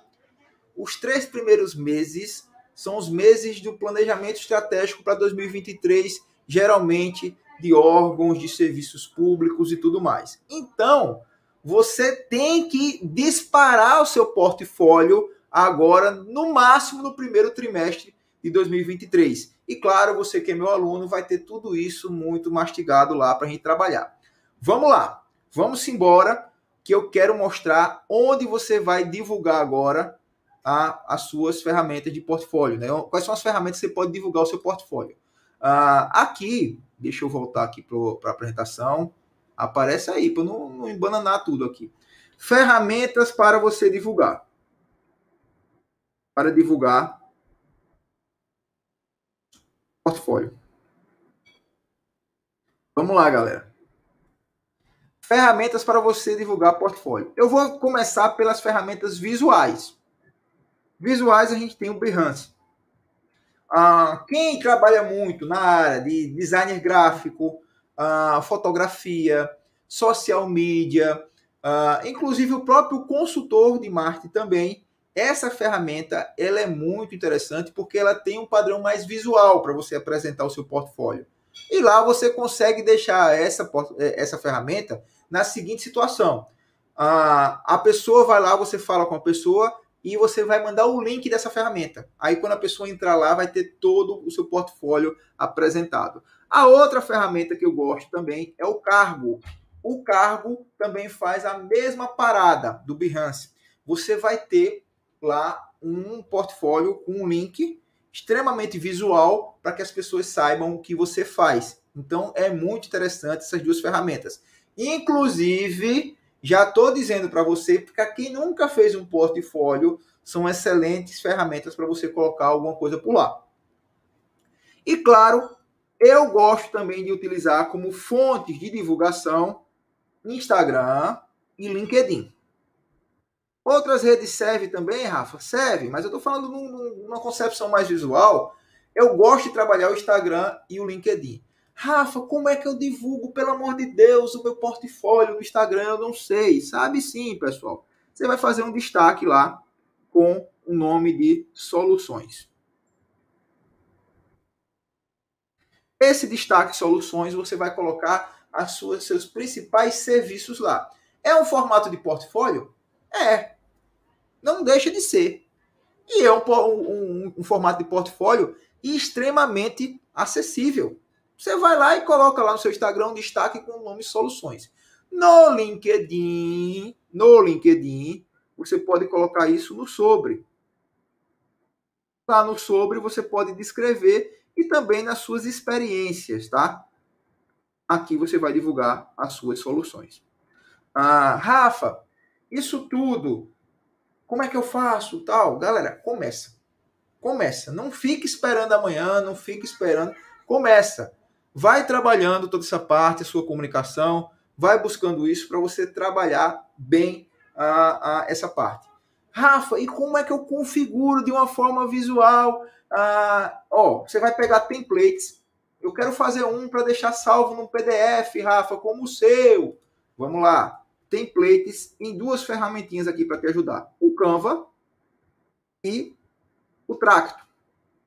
S1: Os três primeiros meses são os meses do planejamento estratégico para 2023, geralmente de órgãos, de serviços públicos e tudo mais. Então, você tem que disparar o seu portfólio agora, no máximo no primeiro trimestre de 2023. E claro, você que é meu aluno vai ter tudo isso muito mastigado lá para a gente trabalhar. Vamos lá, vamos embora, que eu quero mostrar onde você vai divulgar agora a, as suas ferramentas de portfólio. Né? Quais são as ferramentas que você pode divulgar o seu portfólio? Uh, aqui, deixa eu voltar aqui para a apresentação. Aparece aí, para não, não embananar tudo aqui. Ferramentas para você divulgar. Para divulgar portfólio. Vamos lá, galera. Ferramentas para você divulgar portfólio. Eu vou começar pelas ferramentas visuais. Visuais a gente tem o Behance. Ah, quem trabalha muito na área de designer gráfico, ah, fotografia, social media, ah, inclusive o próprio consultor de marketing também essa ferramenta ela é muito interessante porque ela tem um padrão mais visual para você apresentar o seu portfólio. E lá você consegue deixar essa, é, essa ferramenta na seguinte situação. A, a pessoa vai lá, você fala com a pessoa e você vai mandar o link dessa ferramenta. Aí quando a pessoa entrar lá, vai ter todo o seu portfólio apresentado. A outra ferramenta que eu gosto também é o Cargo. O Cargo também faz a mesma parada do Behance. Você vai ter lá um portfólio com um link extremamente visual para que as pessoas saibam o que você faz. Então é muito interessante essas duas ferramentas. Inclusive, já estou dizendo para você, para quem nunca fez um portfólio, são excelentes ferramentas para você colocar alguma coisa por lá. E claro, eu gosto também de utilizar como fontes de divulgação Instagram e LinkedIn. Outras redes servem também, Rafa? Serve, mas eu estou falando num, numa concepção mais visual. Eu gosto de trabalhar o Instagram e o LinkedIn. Rafa, como é que eu divulgo, pelo amor de Deus, o meu portfólio no Instagram? Eu não sei. Sabe sim, pessoal. Você vai fazer um destaque lá com o nome de soluções. Esse destaque soluções você vai colocar as suas, seus principais serviços lá. É um formato de portfólio? É, não deixa de ser. E é um, um, um formato de portfólio extremamente acessível. Você vai lá e coloca lá no seu Instagram um destaque com o nome Soluções. No LinkedIn, no LinkedIn, você pode colocar isso no sobre. Lá no sobre você pode descrever e também nas suas experiências, tá? Aqui você vai divulgar as suas soluções. Ah, Rafa, isso tudo como é que eu faço? Tal. Galera, começa. Começa. Não fique esperando amanhã, não fique esperando. Começa. Vai trabalhando toda essa parte, a sua comunicação, vai buscando isso para você trabalhar bem a, a, essa parte. Rafa, e como é que eu configuro de uma forma visual? Ah, ó, você vai pegar templates. Eu quero fazer um para deixar salvo no PDF, Rafa, como o seu. Vamos lá templates em duas ferramentinhas aqui para te ajudar: o Canva e o Tracto.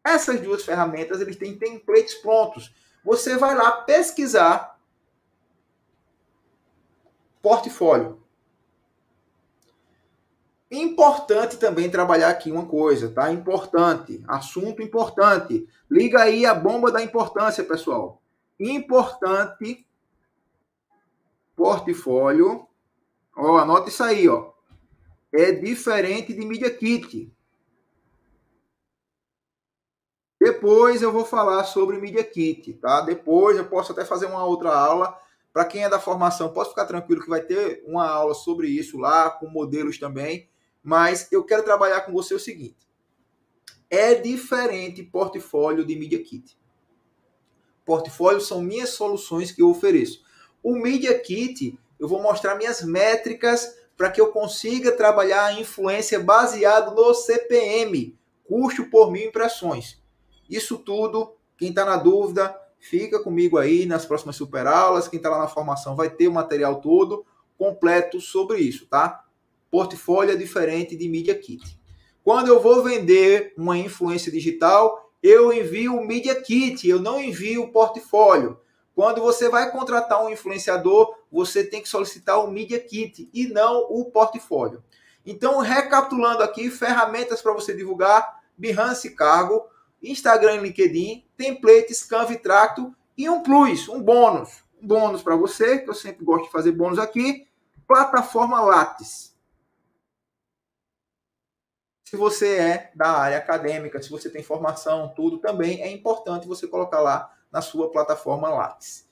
S1: Essas duas ferramentas eles têm templates prontos. Você vai lá pesquisar portfólio. Importante também trabalhar aqui uma coisa, tá? Importante, assunto importante. Liga aí a bomba da importância, pessoal. Importante portfólio Ó, anota isso aí, ó. É diferente de Media Kit. Depois eu vou falar sobre Media Kit, tá? Depois eu posso até fazer uma outra aula Para quem é da formação, pode ficar tranquilo que vai ter uma aula sobre isso lá, com modelos também. Mas eu quero trabalhar com você o seguinte: é diferente portfólio de Media Kit. Portfólio são minhas soluções que eu ofereço. O Media Kit, eu vou mostrar minhas métricas para que eu consiga trabalhar a influência baseado no CPM, custo por mil impressões. Isso tudo, quem está na dúvida, fica comigo aí nas próximas super aulas. Quem está lá na formação vai ter o material todo completo sobre isso, tá? Portfólio é diferente de Media Kit. Quando eu vou vender uma influência digital, eu envio o Media Kit, eu não envio o portfólio. Quando você vai contratar um influenciador, você tem que solicitar o Media Kit e não o portfólio. Então, recapitulando aqui, ferramentas para você divulgar, Behance Cargo, Instagram e LinkedIn, templates, Canva e Tracto e um plus, um bônus. Um bônus para você, que eu sempre gosto de fazer bônus aqui, plataforma Lattes. Se você é da área acadêmica, se você tem formação, tudo também é importante você colocar lá na sua plataforma Lattes.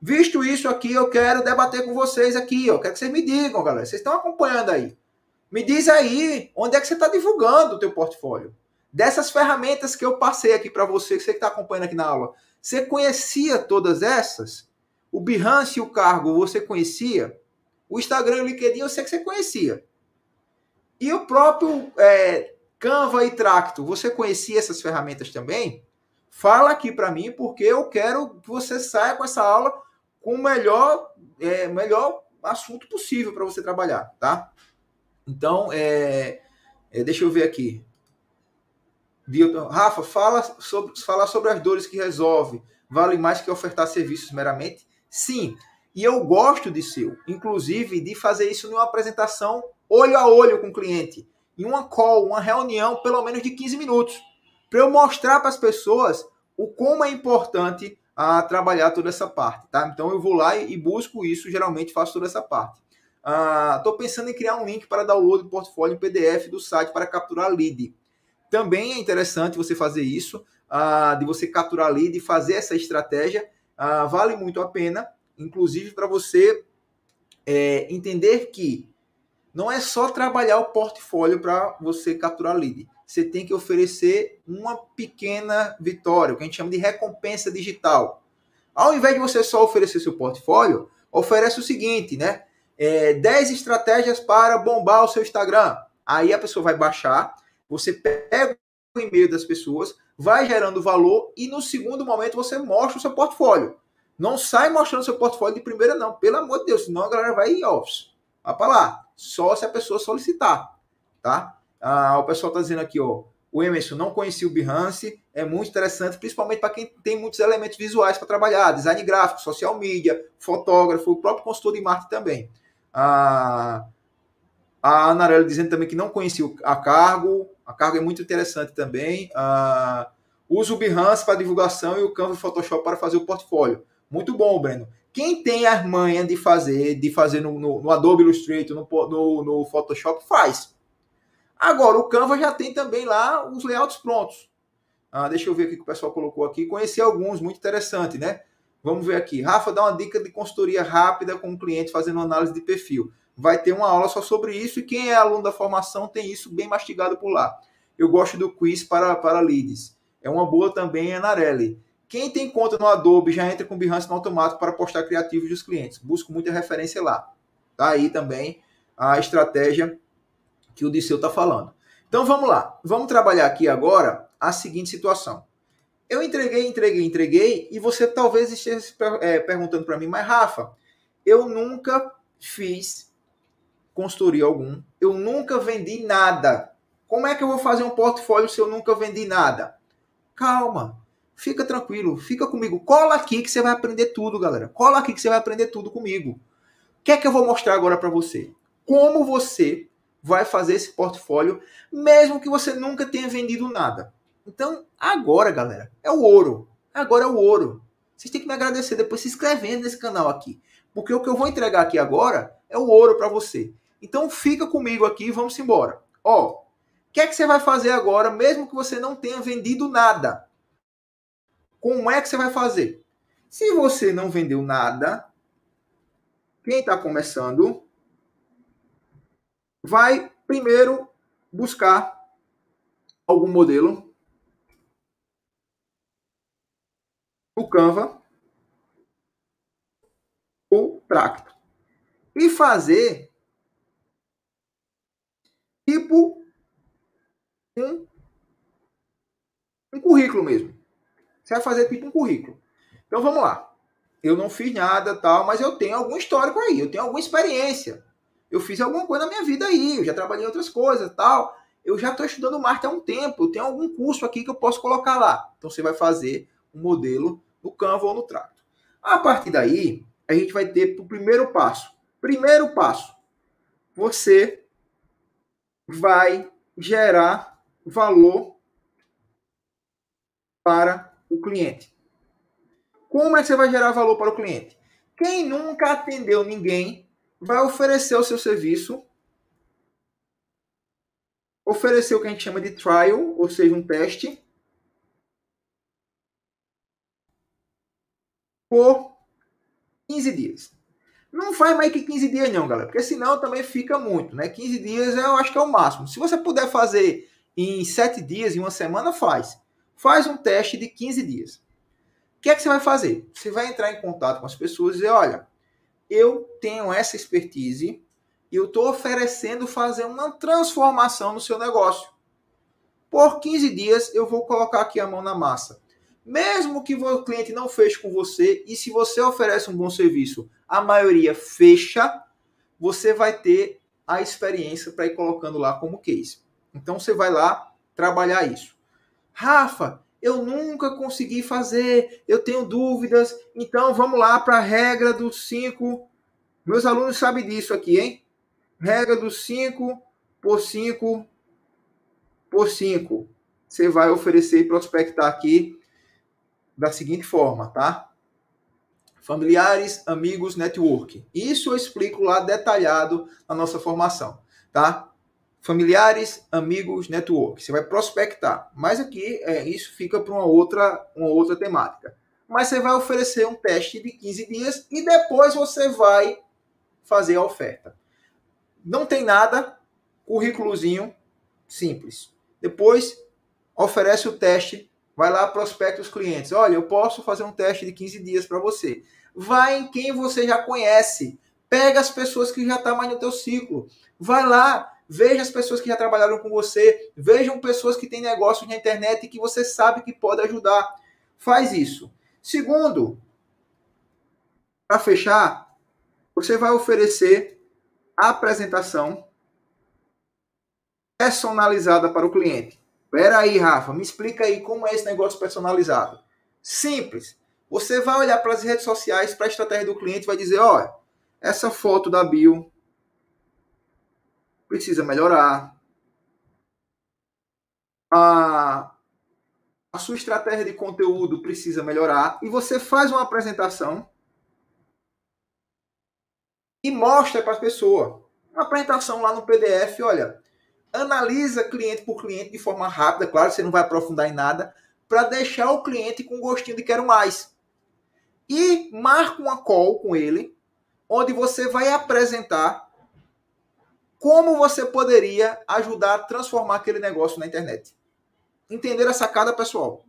S1: Visto isso aqui, eu quero debater com vocês aqui. Eu quero que vocês me digam, galera. Vocês estão acompanhando aí. Me diz aí onde é que você está divulgando o teu portfólio. Dessas ferramentas que eu passei aqui para você, que você está acompanhando aqui na aula, você conhecia todas essas? O Behance e o Cargo, você conhecia? O Instagram e o LinkedIn, eu sei que você conhecia. E o próprio é, Canva e Tracto, você conhecia essas ferramentas também? Fala aqui para mim, porque eu quero que você saia com essa aula com o melhor, é, melhor assunto possível para você trabalhar, tá? Então, é, é, deixa eu ver aqui. Rafa, fala sobre, fala sobre as dores que resolve. Vale mais que ofertar serviços meramente? Sim. E eu gosto de seu, inclusive de fazer isso numa apresentação olho a olho com o cliente, em uma call, uma reunião, pelo menos de 15 minutos, para eu mostrar para as pessoas o como é importante a trabalhar toda essa parte, tá? Então eu vou lá e, busco isso, geralmente faço toda essa parte. Estou ah, pensando em criar um link para download do portfólio em PDF do site para capturar lead. Também é interessante você fazer isso, ah, de você capturar lead e fazer essa estratégia. Ah, vale muito a pena, inclusive para você é, entender que não é só trabalhar o portfólio para você capturar lead. Você tem que oferecer uma pequena vitória, o que a gente chama de recompensa digital. Ao invés de você só oferecer seu portfólio, oferece o seguinte, né? É, 10 estratégias para bombar o seu Instagram. Aí a pessoa vai baixar, você pega o e-mail das pessoas, vai gerando valor e no segundo momento você mostra o seu portfólio. Não sai mostrando seu portfólio de primeira, não. Pelo amor de Deus, senão a galera vai em office. Vai para lá só se a pessoa solicitar, tá? Ah, o pessoal está dizendo aqui, ó, o Emerson não conhecia o Behance, é muito interessante, principalmente para quem tem muitos elementos visuais para trabalhar, design gráfico, social media, fotógrafo, o próprio consultor de marketing também. Ah, a Anarela dizendo também que não conhecia a Cargo, a Cargo é muito interessante também. Ah, usa o Behance para divulgação e o Canva e Photoshop para fazer o portfólio. Muito bom, Breno. Quem tem a manha de fazer, de fazer no, no, no Adobe Illustrator, no, no, no, Photoshop, faz. Agora, o Canva já tem também lá os layouts prontos. Ah, deixa eu ver o que o pessoal colocou aqui. Conheci alguns, muito interessante, né? Vamos ver aqui. Rafa dá uma dica de consultoria rápida com o cliente fazendo análise de perfil. Vai ter uma aula só sobre isso e quem é aluno da formação tem isso bem mastigado por lá. Eu gosto do quiz para, para leads. É uma boa também, Anarelli. Quem tem conta no Adobe já entra com Behance no automático para postar criativos dos clientes. Busco muita referência lá. Tá aí também a estratégia que o Disseu está falando. Então vamos lá. Vamos trabalhar aqui agora a seguinte situação. Eu entreguei, entreguei, entreguei e você talvez esteja é, perguntando para mim, mas Rafa, eu nunca fiz consultoria algum, eu nunca vendi nada. Como é que eu vou fazer um portfólio se eu nunca vendi nada? Calma, fica tranquilo, fica comigo. Cola aqui que você vai aprender tudo, galera. Cola aqui que você vai aprender tudo comigo. O que é que eu vou mostrar agora para você? Como você vai fazer esse portfólio, mesmo que você nunca tenha vendido nada. Então, agora, galera, é o ouro. Agora é o ouro. Vocês têm que me agradecer depois se inscrevendo nesse canal aqui. Porque o que eu vou entregar aqui agora é o ouro para você. Então, fica comigo aqui e vamos embora. Ó, o que é que você vai fazer agora, mesmo que você não tenha vendido nada? Como é que você vai fazer? Se você não vendeu nada, quem está começando vai primeiro buscar algum modelo o Canva ou Tracto e fazer tipo um, um currículo mesmo. Você vai fazer tipo um currículo. Então vamos lá. Eu não fiz nada, tal, mas eu tenho algum histórico aí, eu tenho alguma experiência. Eu fiz alguma coisa na minha vida aí, eu já trabalhei em outras coisas, tal. Eu já estou estudando marketing há um tempo, eu tenho algum curso aqui que eu posso colocar lá. Então você vai fazer um modelo no Canva ou no Tracto. A partir daí, a gente vai ter o primeiro passo. Primeiro passo, você vai gerar valor para o cliente. Como é que você vai gerar valor para o cliente? Quem nunca atendeu ninguém vai oferecer o seu serviço, oferecer o que a gente chama de trial, ou seja, um teste, por 15 dias. Não faz mais que 15 dias não, galera, porque senão também fica muito, né? 15 dias eu acho que é o máximo. Se você puder fazer em 7 dias, em uma semana, faz. Faz um teste de 15 dias. O que é que você vai fazer? Você vai entrar em contato com as pessoas e dizer, olha, eu tenho essa expertise e eu estou oferecendo fazer uma transformação no seu negócio. Por 15 dias eu vou colocar aqui a mão na massa. Mesmo que o cliente não feche com você, e se você oferece um bom serviço, a maioria fecha, você vai ter a experiência para ir colocando lá como case. Então você vai lá trabalhar isso. Rafa, eu nunca consegui fazer, eu tenho dúvidas, então vamos lá para a regra dos 5. Meus alunos sabem disso aqui, hein? Regra dos 5 por 5 por 5. Você vai oferecer e prospectar aqui da seguinte forma, tá? Familiares, amigos, network. Isso eu explico lá detalhado na nossa formação, tá? Familiares, amigos, network. Você vai prospectar. Mas aqui é, isso fica para uma outra, uma outra temática. Mas você vai oferecer um teste de 15 dias e depois você vai fazer a oferta. Não tem nada, currículozinho simples. Depois oferece o teste Vai lá, prospecta os clientes. Olha, eu posso fazer um teste de 15 dias para você. Vai em quem você já conhece. Pega as pessoas que já estão tá mais no teu ciclo. Vai lá, veja as pessoas que já trabalharam com você. Vejam pessoas que têm negócios na internet e que você sabe que pode ajudar. Faz isso. Segundo, para fechar, você vai oferecer a apresentação personalizada para o cliente. Pera aí, Rafa, me explica aí como é esse negócio personalizado. Simples. Você vai olhar para as redes sociais, para a estratégia do cliente, vai dizer, olha, essa foto da bio precisa melhorar. A, a sua estratégia de conteúdo precisa melhorar. E você faz uma apresentação e mostra para a pessoa. Uma apresentação lá no PDF, olha, analisa cliente por cliente de forma rápida, claro, você não vai aprofundar em nada, para deixar o cliente com gostinho de quero mais. E marca uma call com ele, onde você vai apresentar como você poderia ajudar a transformar aquele negócio na internet. Entender a sacada, pessoal?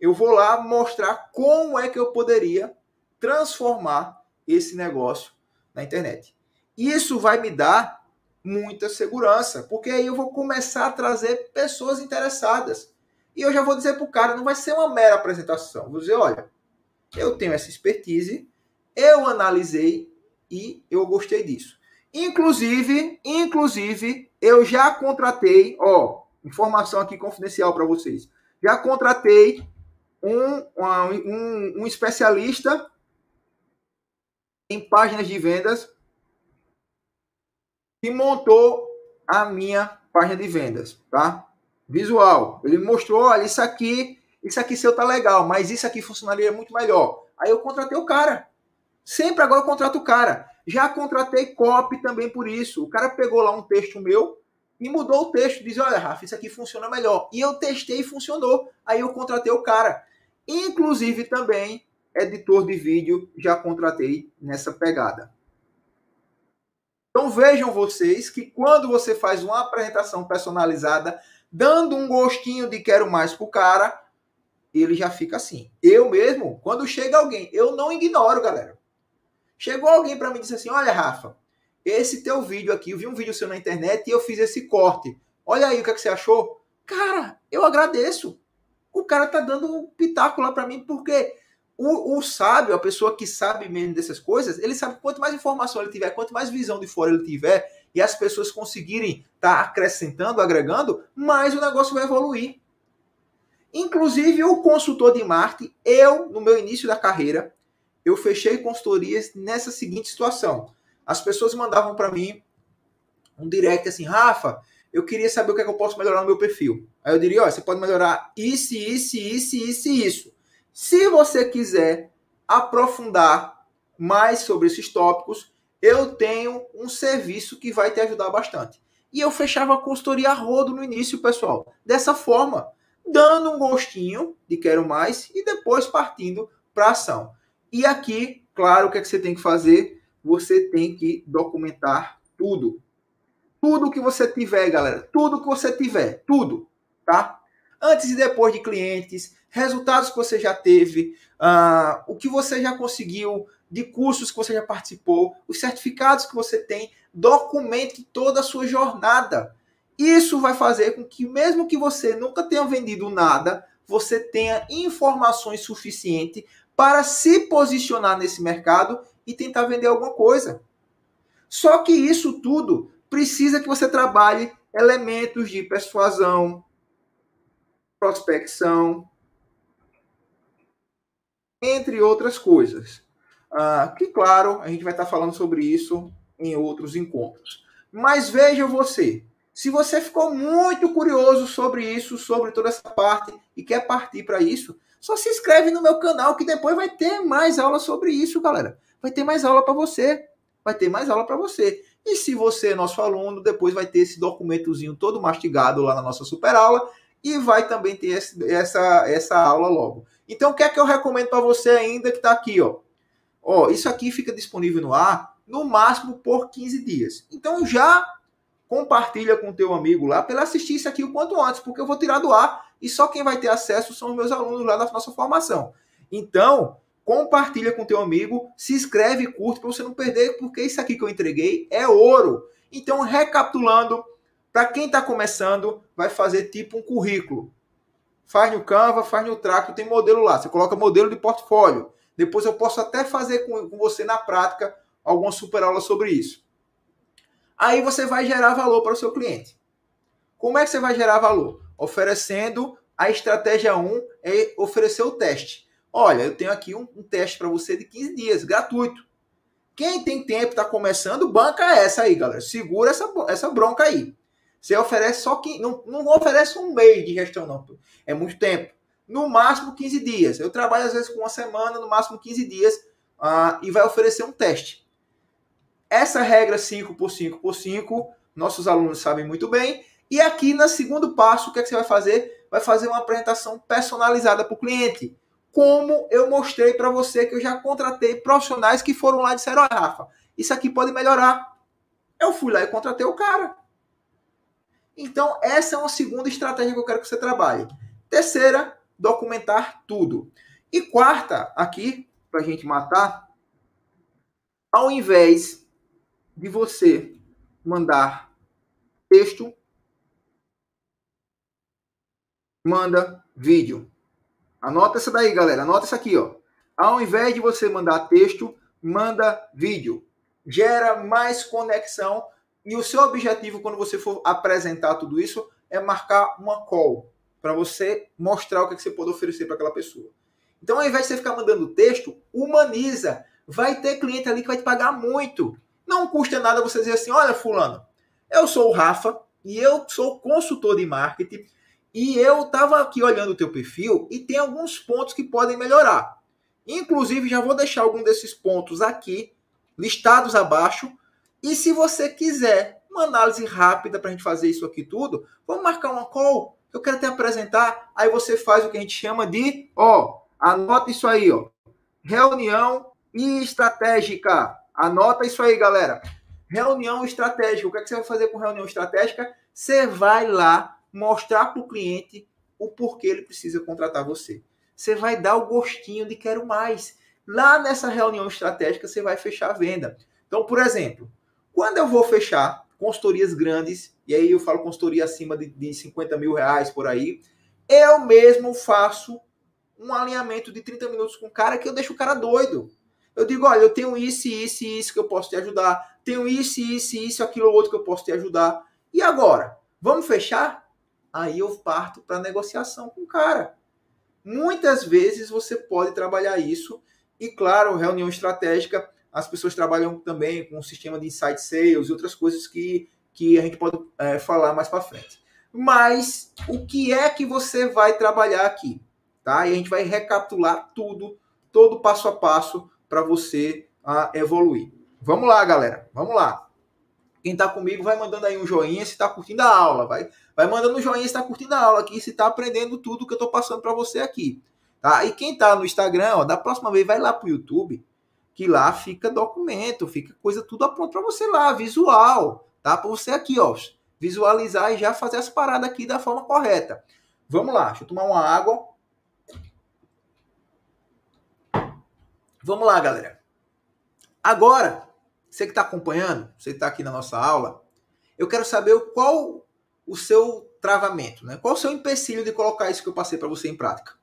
S1: Eu vou lá mostrar como é que eu poderia transformar esse negócio na internet. Isso vai me dar muita segurança, porque aí eu vou começar a trazer pessoas interessadas. E eu já vou dizer para o cara, não vai ser uma mera apresentação. Vou dizer, olha, eu tenho essa expertise, eu analisei e eu gostei disso. Inclusive, inclusive, eu já contratei, ó, informação aqui confidencial para vocês. Já contratei um, um, um especialista em páginas de vendas que montou a minha página de vendas, tá? Visual. Ele mostrou, olha, isso aqui, isso aqui seu tá legal, mas isso aqui funcionaria muito melhor. Aí eu contratei o cara. Sempre agora eu contrato o cara. Já contratei copy também por isso. O cara pegou lá um texto meu e mudou o texto. Diz, olha, Rafa, isso aqui funciona melhor. E eu testei e funcionou. Aí eu contratei o cara. Inclusive também editor de vídeo já contratei nessa pegada. Então vejam vocês que quando você faz uma apresentação personalizada, dando um gostinho de quero mais pro cara, ele já fica assim. Eu mesmo, quando chega alguém, eu não ignoro, galera. Chegou alguém para mim e disse assim: Olha, Rafa, esse teu vídeo aqui, eu vi um vídeo seu na internet e eu fiz esse corte. Olha aí o que, é que você achou. Cara, eu agradeço. O cara tá dando um pitaco lá para mim, porque o, o, sábio, a pessoa que sabe mesmo dessas coisas, ele sabe quanto mais informação ele tiver, quanto mais visão de fora ele tiver, e as pessoas conseguirem estar tá acrescentando, agregando, mais o negócio vai evoluir. Inclusive, o consultor de marketing, eu, no meu início da carreira, eu fechei consultorias nessa seguinte situação. As pessoas mandavam para mim um direct assim, Rafa, eu queria saber o que é que eu posso melhorar no meu perfil. Aí eu diria, ó, você pode melhorar isso, isso, isso, isso isso. Se você quiser aprofundar mais sobre esses tópicos, eu tenho um serviço que vai te ajudar bastante. E eu fechava a consultoria a rodo no início, pessoal. Dessa forma dando um gostinho de quero mais e depois partindo para ação. E aqui, claro, o que, é que você tem que fazer? Você tem que documentar tudo. Tudo que você tiver, galera. Tudo que você tiver. Tudo. Tá? Antes e depois de clientes, resultados que você já teve, uh, o que você já conseguiu, de cursos que você já participou, os certificados que você tem. Documente toda a sua jornada. Isso vai fazer com que, mesmo que você nunca tenha vendido nada, você tenha informações suficientes para se posicionar nesse mercado e tentar vender alguma coisa. Só que isso tudo precisa que você trabalhe elementos de persuasão, prospecção, entre outras coisas. Ah, que, claro, a gente vai estar falando sobre isso em outros encontros. Mas veja você, se você ficou muito curioso sobre isso, sobre toda essa parte e quer partir para isso, só se inscreve no meu canal que depois vai ter mais aula sobre isso, galera. Vai ter mais aula para você. Vai ter mais aula para você. E se você é nosso aluno, depois vai ter esse documentozinho todo mastigado lá na nossa super aula e vai também ter esse, essa, essa aula logo. Então, o que é que eu recomendo para você ainda que está aqui, ó? Ó, isso aqui fica disponível no ar no máximo por 15 dias. Então, já compartilha com teu amigo lá para ele assistir isso aqui o quanto antes, porque eu vou tirar do ar e só quem vai ter acesso são os meus alunos lá da nossa formação. Então, compartilha com teu amigo, se inscreve e curte para você não perder, porque isso aqui que eu entreguei é ouro. Então, recapitulando, para quem está começando, vai fazer tipo um currículo. Faz no Canva, faz no Traco, tem modelo lá. Você coloca modelo de portfólio. Depois eu posso até fazer com, com você na prática alguma super aula sobre isso. Aí você vai gerar valor para o seu cliente. Como é que você vai gerar valor? Oferecendo a estratégia 1 é oferecer o teste. Olha, eu tenho aqui um, um teste para você de 15 dias, gratuito. Quem tem tempo, está começando, banca essa aí, galera. Segura essa, essa bronca aí. Você oferece só que. Não, não oferece um mês de gestão, não. É muito tempo. No máximo 15 dias. Eu trabalho às vezes com uma semana, no máximo 15 dias, uh, e vai oferecer um teste. Essa regra 5 por 5 por 5, nossos alunos sabem muito bem. E aqui no segundo passo, o que, é que você vai fazer? Vai fazer uma apresentação personalizada para o cliente. Como eu mostrei para você que eu já contratei profissionais que foram lá e disseram: Rafa, isso aqui pode melhorar. Eu fui lá e contratei o cara. Então, essa é uma segunda estratégia que eu quero que você trabalhe. Terceira, documentar tudo. E quarta, aqui, para a gente matar, ao invés de você mandar texto, manda vídeo. Anota essa daí, galera. Anota isso aqui, ó. Ao invés de você mandar texto, manda vídeo. Gera mais conexão e o seu objetivo quando você for apresentar tudo isso é marcar uma call para você mostrar o que, é que você pode oferecer para aquela pessoa. Então, ao invés de você ficar mandando texto, humaniza. Vai ter cliente ali que vai te pagar muito. Não custa nada você dizer assim: olha, Fulano, eu sou o Rafa e eu sou consultor de marketing e eu estava aqui olhando o teu perfil e tem alguns pontos que podem melhorar. Inclusive, já vou deixar algum desses pontos aqui, listados abaixo. E se você quiser uma análise rápida para a gente fazer isso aqui tudo, vamos marcar uma call. Eu quero te apresentar. Aí você faz o que a gente chama de, ó, anota isso aí, ó. Reunião estratégica. Anota isso aí, galera. Reunião estratégica. O que, é que você vai fazer com reunião estratégica? Você vai lá mostrar para o cliente o porquê ele precisa contratar você. Você vai dar o gostinho de quero mais. Lá nessa reunião estratégica, você vai fechar a venda. Então, por exemplo, quando eu vou fechar consultorias grandes, e aí eu falo consultoria acima de, de 50 mil reais por aí, eu mesmo faço um alinhamento de 30 minutos com o cara que eu deixo o cara doido. Eu digo, olha, eu tenho isso, isso e isso que eu posso te ajudar. Tenho isso, isso, isso, aquilo outro que eu posso te ajudar. E agora? Vamos fechar? Aí eu parto para negociação com o cara. Muitas vezes você pode trabalhar isso. E claro, reunião estratégica, as pessoas trabalham também com um sistema de insight sales e outras coisas que, que a gente pode é, falar mais para frente. Mas o que é que você vai trabalhar aqui? Tá? E a gente vai recapitular tudo, todo passo a passo para você a evoluir. Vamos lá, galera. Vamos lá. Quem está comigo vai mandando aí um joinha se está curtindo a aula. Vai, vai mandando um joinha se está curtindo a aula aqui, se está aprendendo tudo que eu estou passando para você aqui. Tá? E quem está no Instagram, ó, da próxima vez vai lá para o YouTube, que lá fica documento, fica coisa tudo a ponto para você lá, visual. Tá? Para você aqui, ó, visualizar e já fazer as paradas aqui da forma correta. Vamos lá, deixa eu tomar uma água. Vamos lá, galera. Agora, você que está acompanhando, você está aqui na nossa aula, eu quero saber qual o seu travamento, né? Qual o seu empecilho de colocar isso que eu passei para você em prática?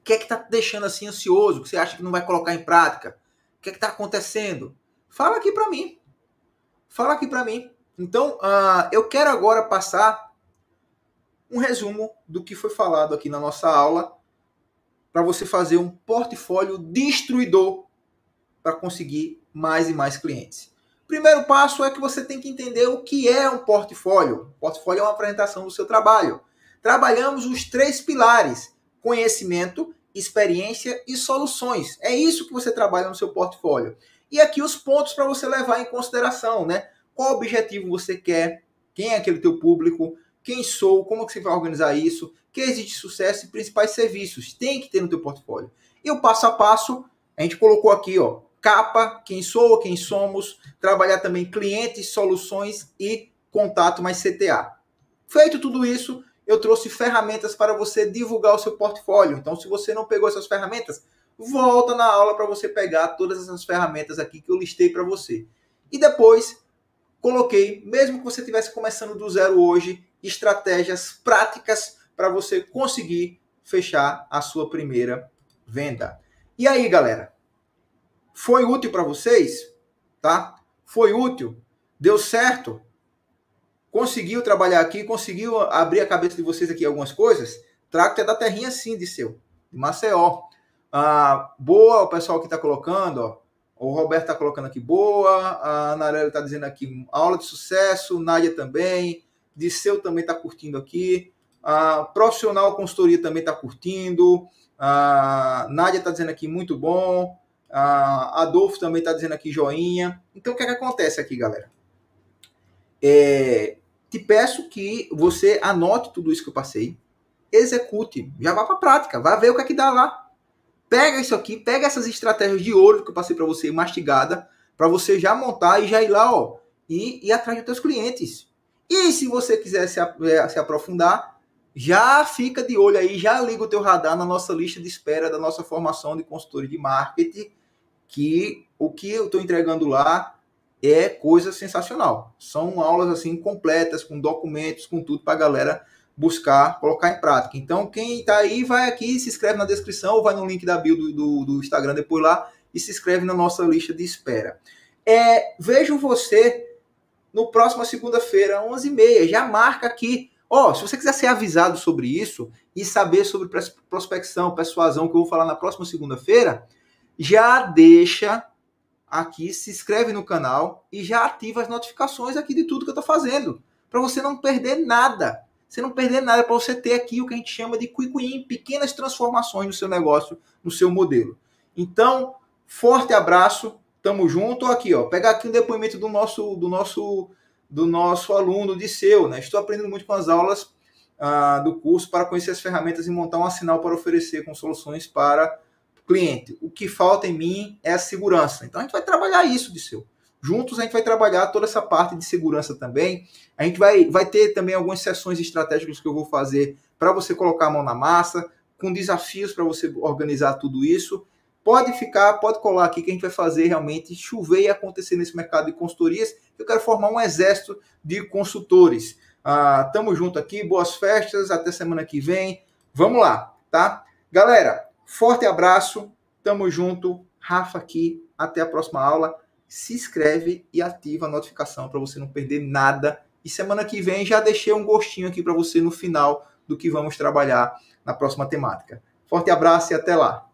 S1: O que é que está te deixando assim ansioso? Que você acha que não vai colocar em prática? O que é que está acontecendo? Fala aqui para mim. Fala aqui para mim. Então, uh, eu quero agora passar um resumo do que foi falado aqui na nossa aula para você fazer um portfólio destruidor para conseguir mais e mais clientes. Primeiro passo é que você tem que entender o que é um portfólio. portfólio é uma apresentação do seu trabalho. Trabalhamos os três pilares: conhecimento, experiência e soluções. É isso que você trabalha no seu portfólio. E aqui os pontos para você levar em consideração, né? Qual objetivo você quer? Quem é aquele teu público? Quem sou? Como que você vai organizar isso? case de sucesso e principais serviços. Tem que ter no teu portfólio. E o passo a passo, a gente colocou aqui, ó, capa, quem sou, quem somos, trabalhar também clientes, soluções e contato mais CTA. Feito tudo isso, eu trouxe ferramentas para você divulgar o seu portfólio. Então, se você não pegou essas ferramentas, volta na aula para você pegar todas essas ferramentas aqui que eu listei para você. E depois, coloquei, mesmo que você estivesse começando do zero hoje, estratégias práticas para você conseguir fechar a sua primeira venda. E aí, galera? Foi útil para vocês? Tá? Foi útil? Deu certo? Conseguiu trabalhar aqui? Conseguiu abrir a cabeça de vocês aqui algumas coisas? Tracto é da terrinha sim, de seu, de Maceió. Ah, boa o pessoal que está colocando, ó. O Roberto está colocando aqui boa, a Anarela está dizendo aqui aula de sucesso, Nádia também, Disseu também está curtindo aqui. A profissional consultoria também está curtindo. A Nádia está dizendo aqui muito bom. A Adolfo também está dizendo aqui joinha. Então o que, é que acontece aqui, galera? É, te peço que você anote tudo isso que eu passei, execute, já vá para a prática, vá ver o que é que dá lá. Pega isso aqui, pega essas estratégias de ouro que eu passei para você, mastigada, para você já montar e já ir lá, ó, e ir atrás dos teus clientes. E se você quiser se, é, se aprofundar, já fica de olho aí, já liga o teu radar na nossa lista de espera da nossa formação de consultoria de marketing, que o que eu estou entregando lá é coisa sensacional. São aulas assim completas, com documentos, com tudo para a galera buscar, colocar em prática. Então, quem está aí, vai aqui, se inscreve na descrição ou vai no link da bio do, do, do Instagram depois lá e se inscreve na nossa lista de espera. É, vejo você no próximo segunda-feira, 11h30. Já marca aqui Ó, oh, se você quiser ser avisado sobre isso e saber sobre prospecção, persuasão, que eu vou falar na próxima segunda-feira, já deixa aqui, se inscreve no canal e já ativa as notificações aqui de tudo que eu estou fazendo, para você não perder nada. Você não perder nada para você ter aqui o que a gente chama de quick win, pequenas transformações no seu negócio, no seu modelo. Então, forte abraço, tamo junto. Aqui, ó, pegar aqui um depoimento do nosso do nosso do nosso aluno de seu, né? Estou aprendendo muito com as aulas ah, do curso para conhecer as ferramentas e montar um sinal para oferecer com soluções para cliente. O que falta em mim é a segurança. Então a gente vai trabalhar isso de. Juntos a gente vai trabalhar toda essa parte de segurança também. A gente vai, vai ter também algumas sessões estratégicas que eu vou fazer para você colocar a mão na massa, com desafios para você organizar tudo isso. Pode ficar, pode colar aqui que a gente vai fazer realmente chover e acontecer nesse mercado de consultorias. Eu quero formar um exército de consultores. Ah, tamo junto aqui, boas festas, até semana que vem. Vamos lá, tá? Galera, forte abraço, tamo junto. Rafa aqui, até a próxima aula. Se inscreve e ativa a notificação para você não perder nada. E semana que vem já deixei um gostinho aqui para você no final do que vamos trabalhar na próxima temática. Forte abraço e até lá!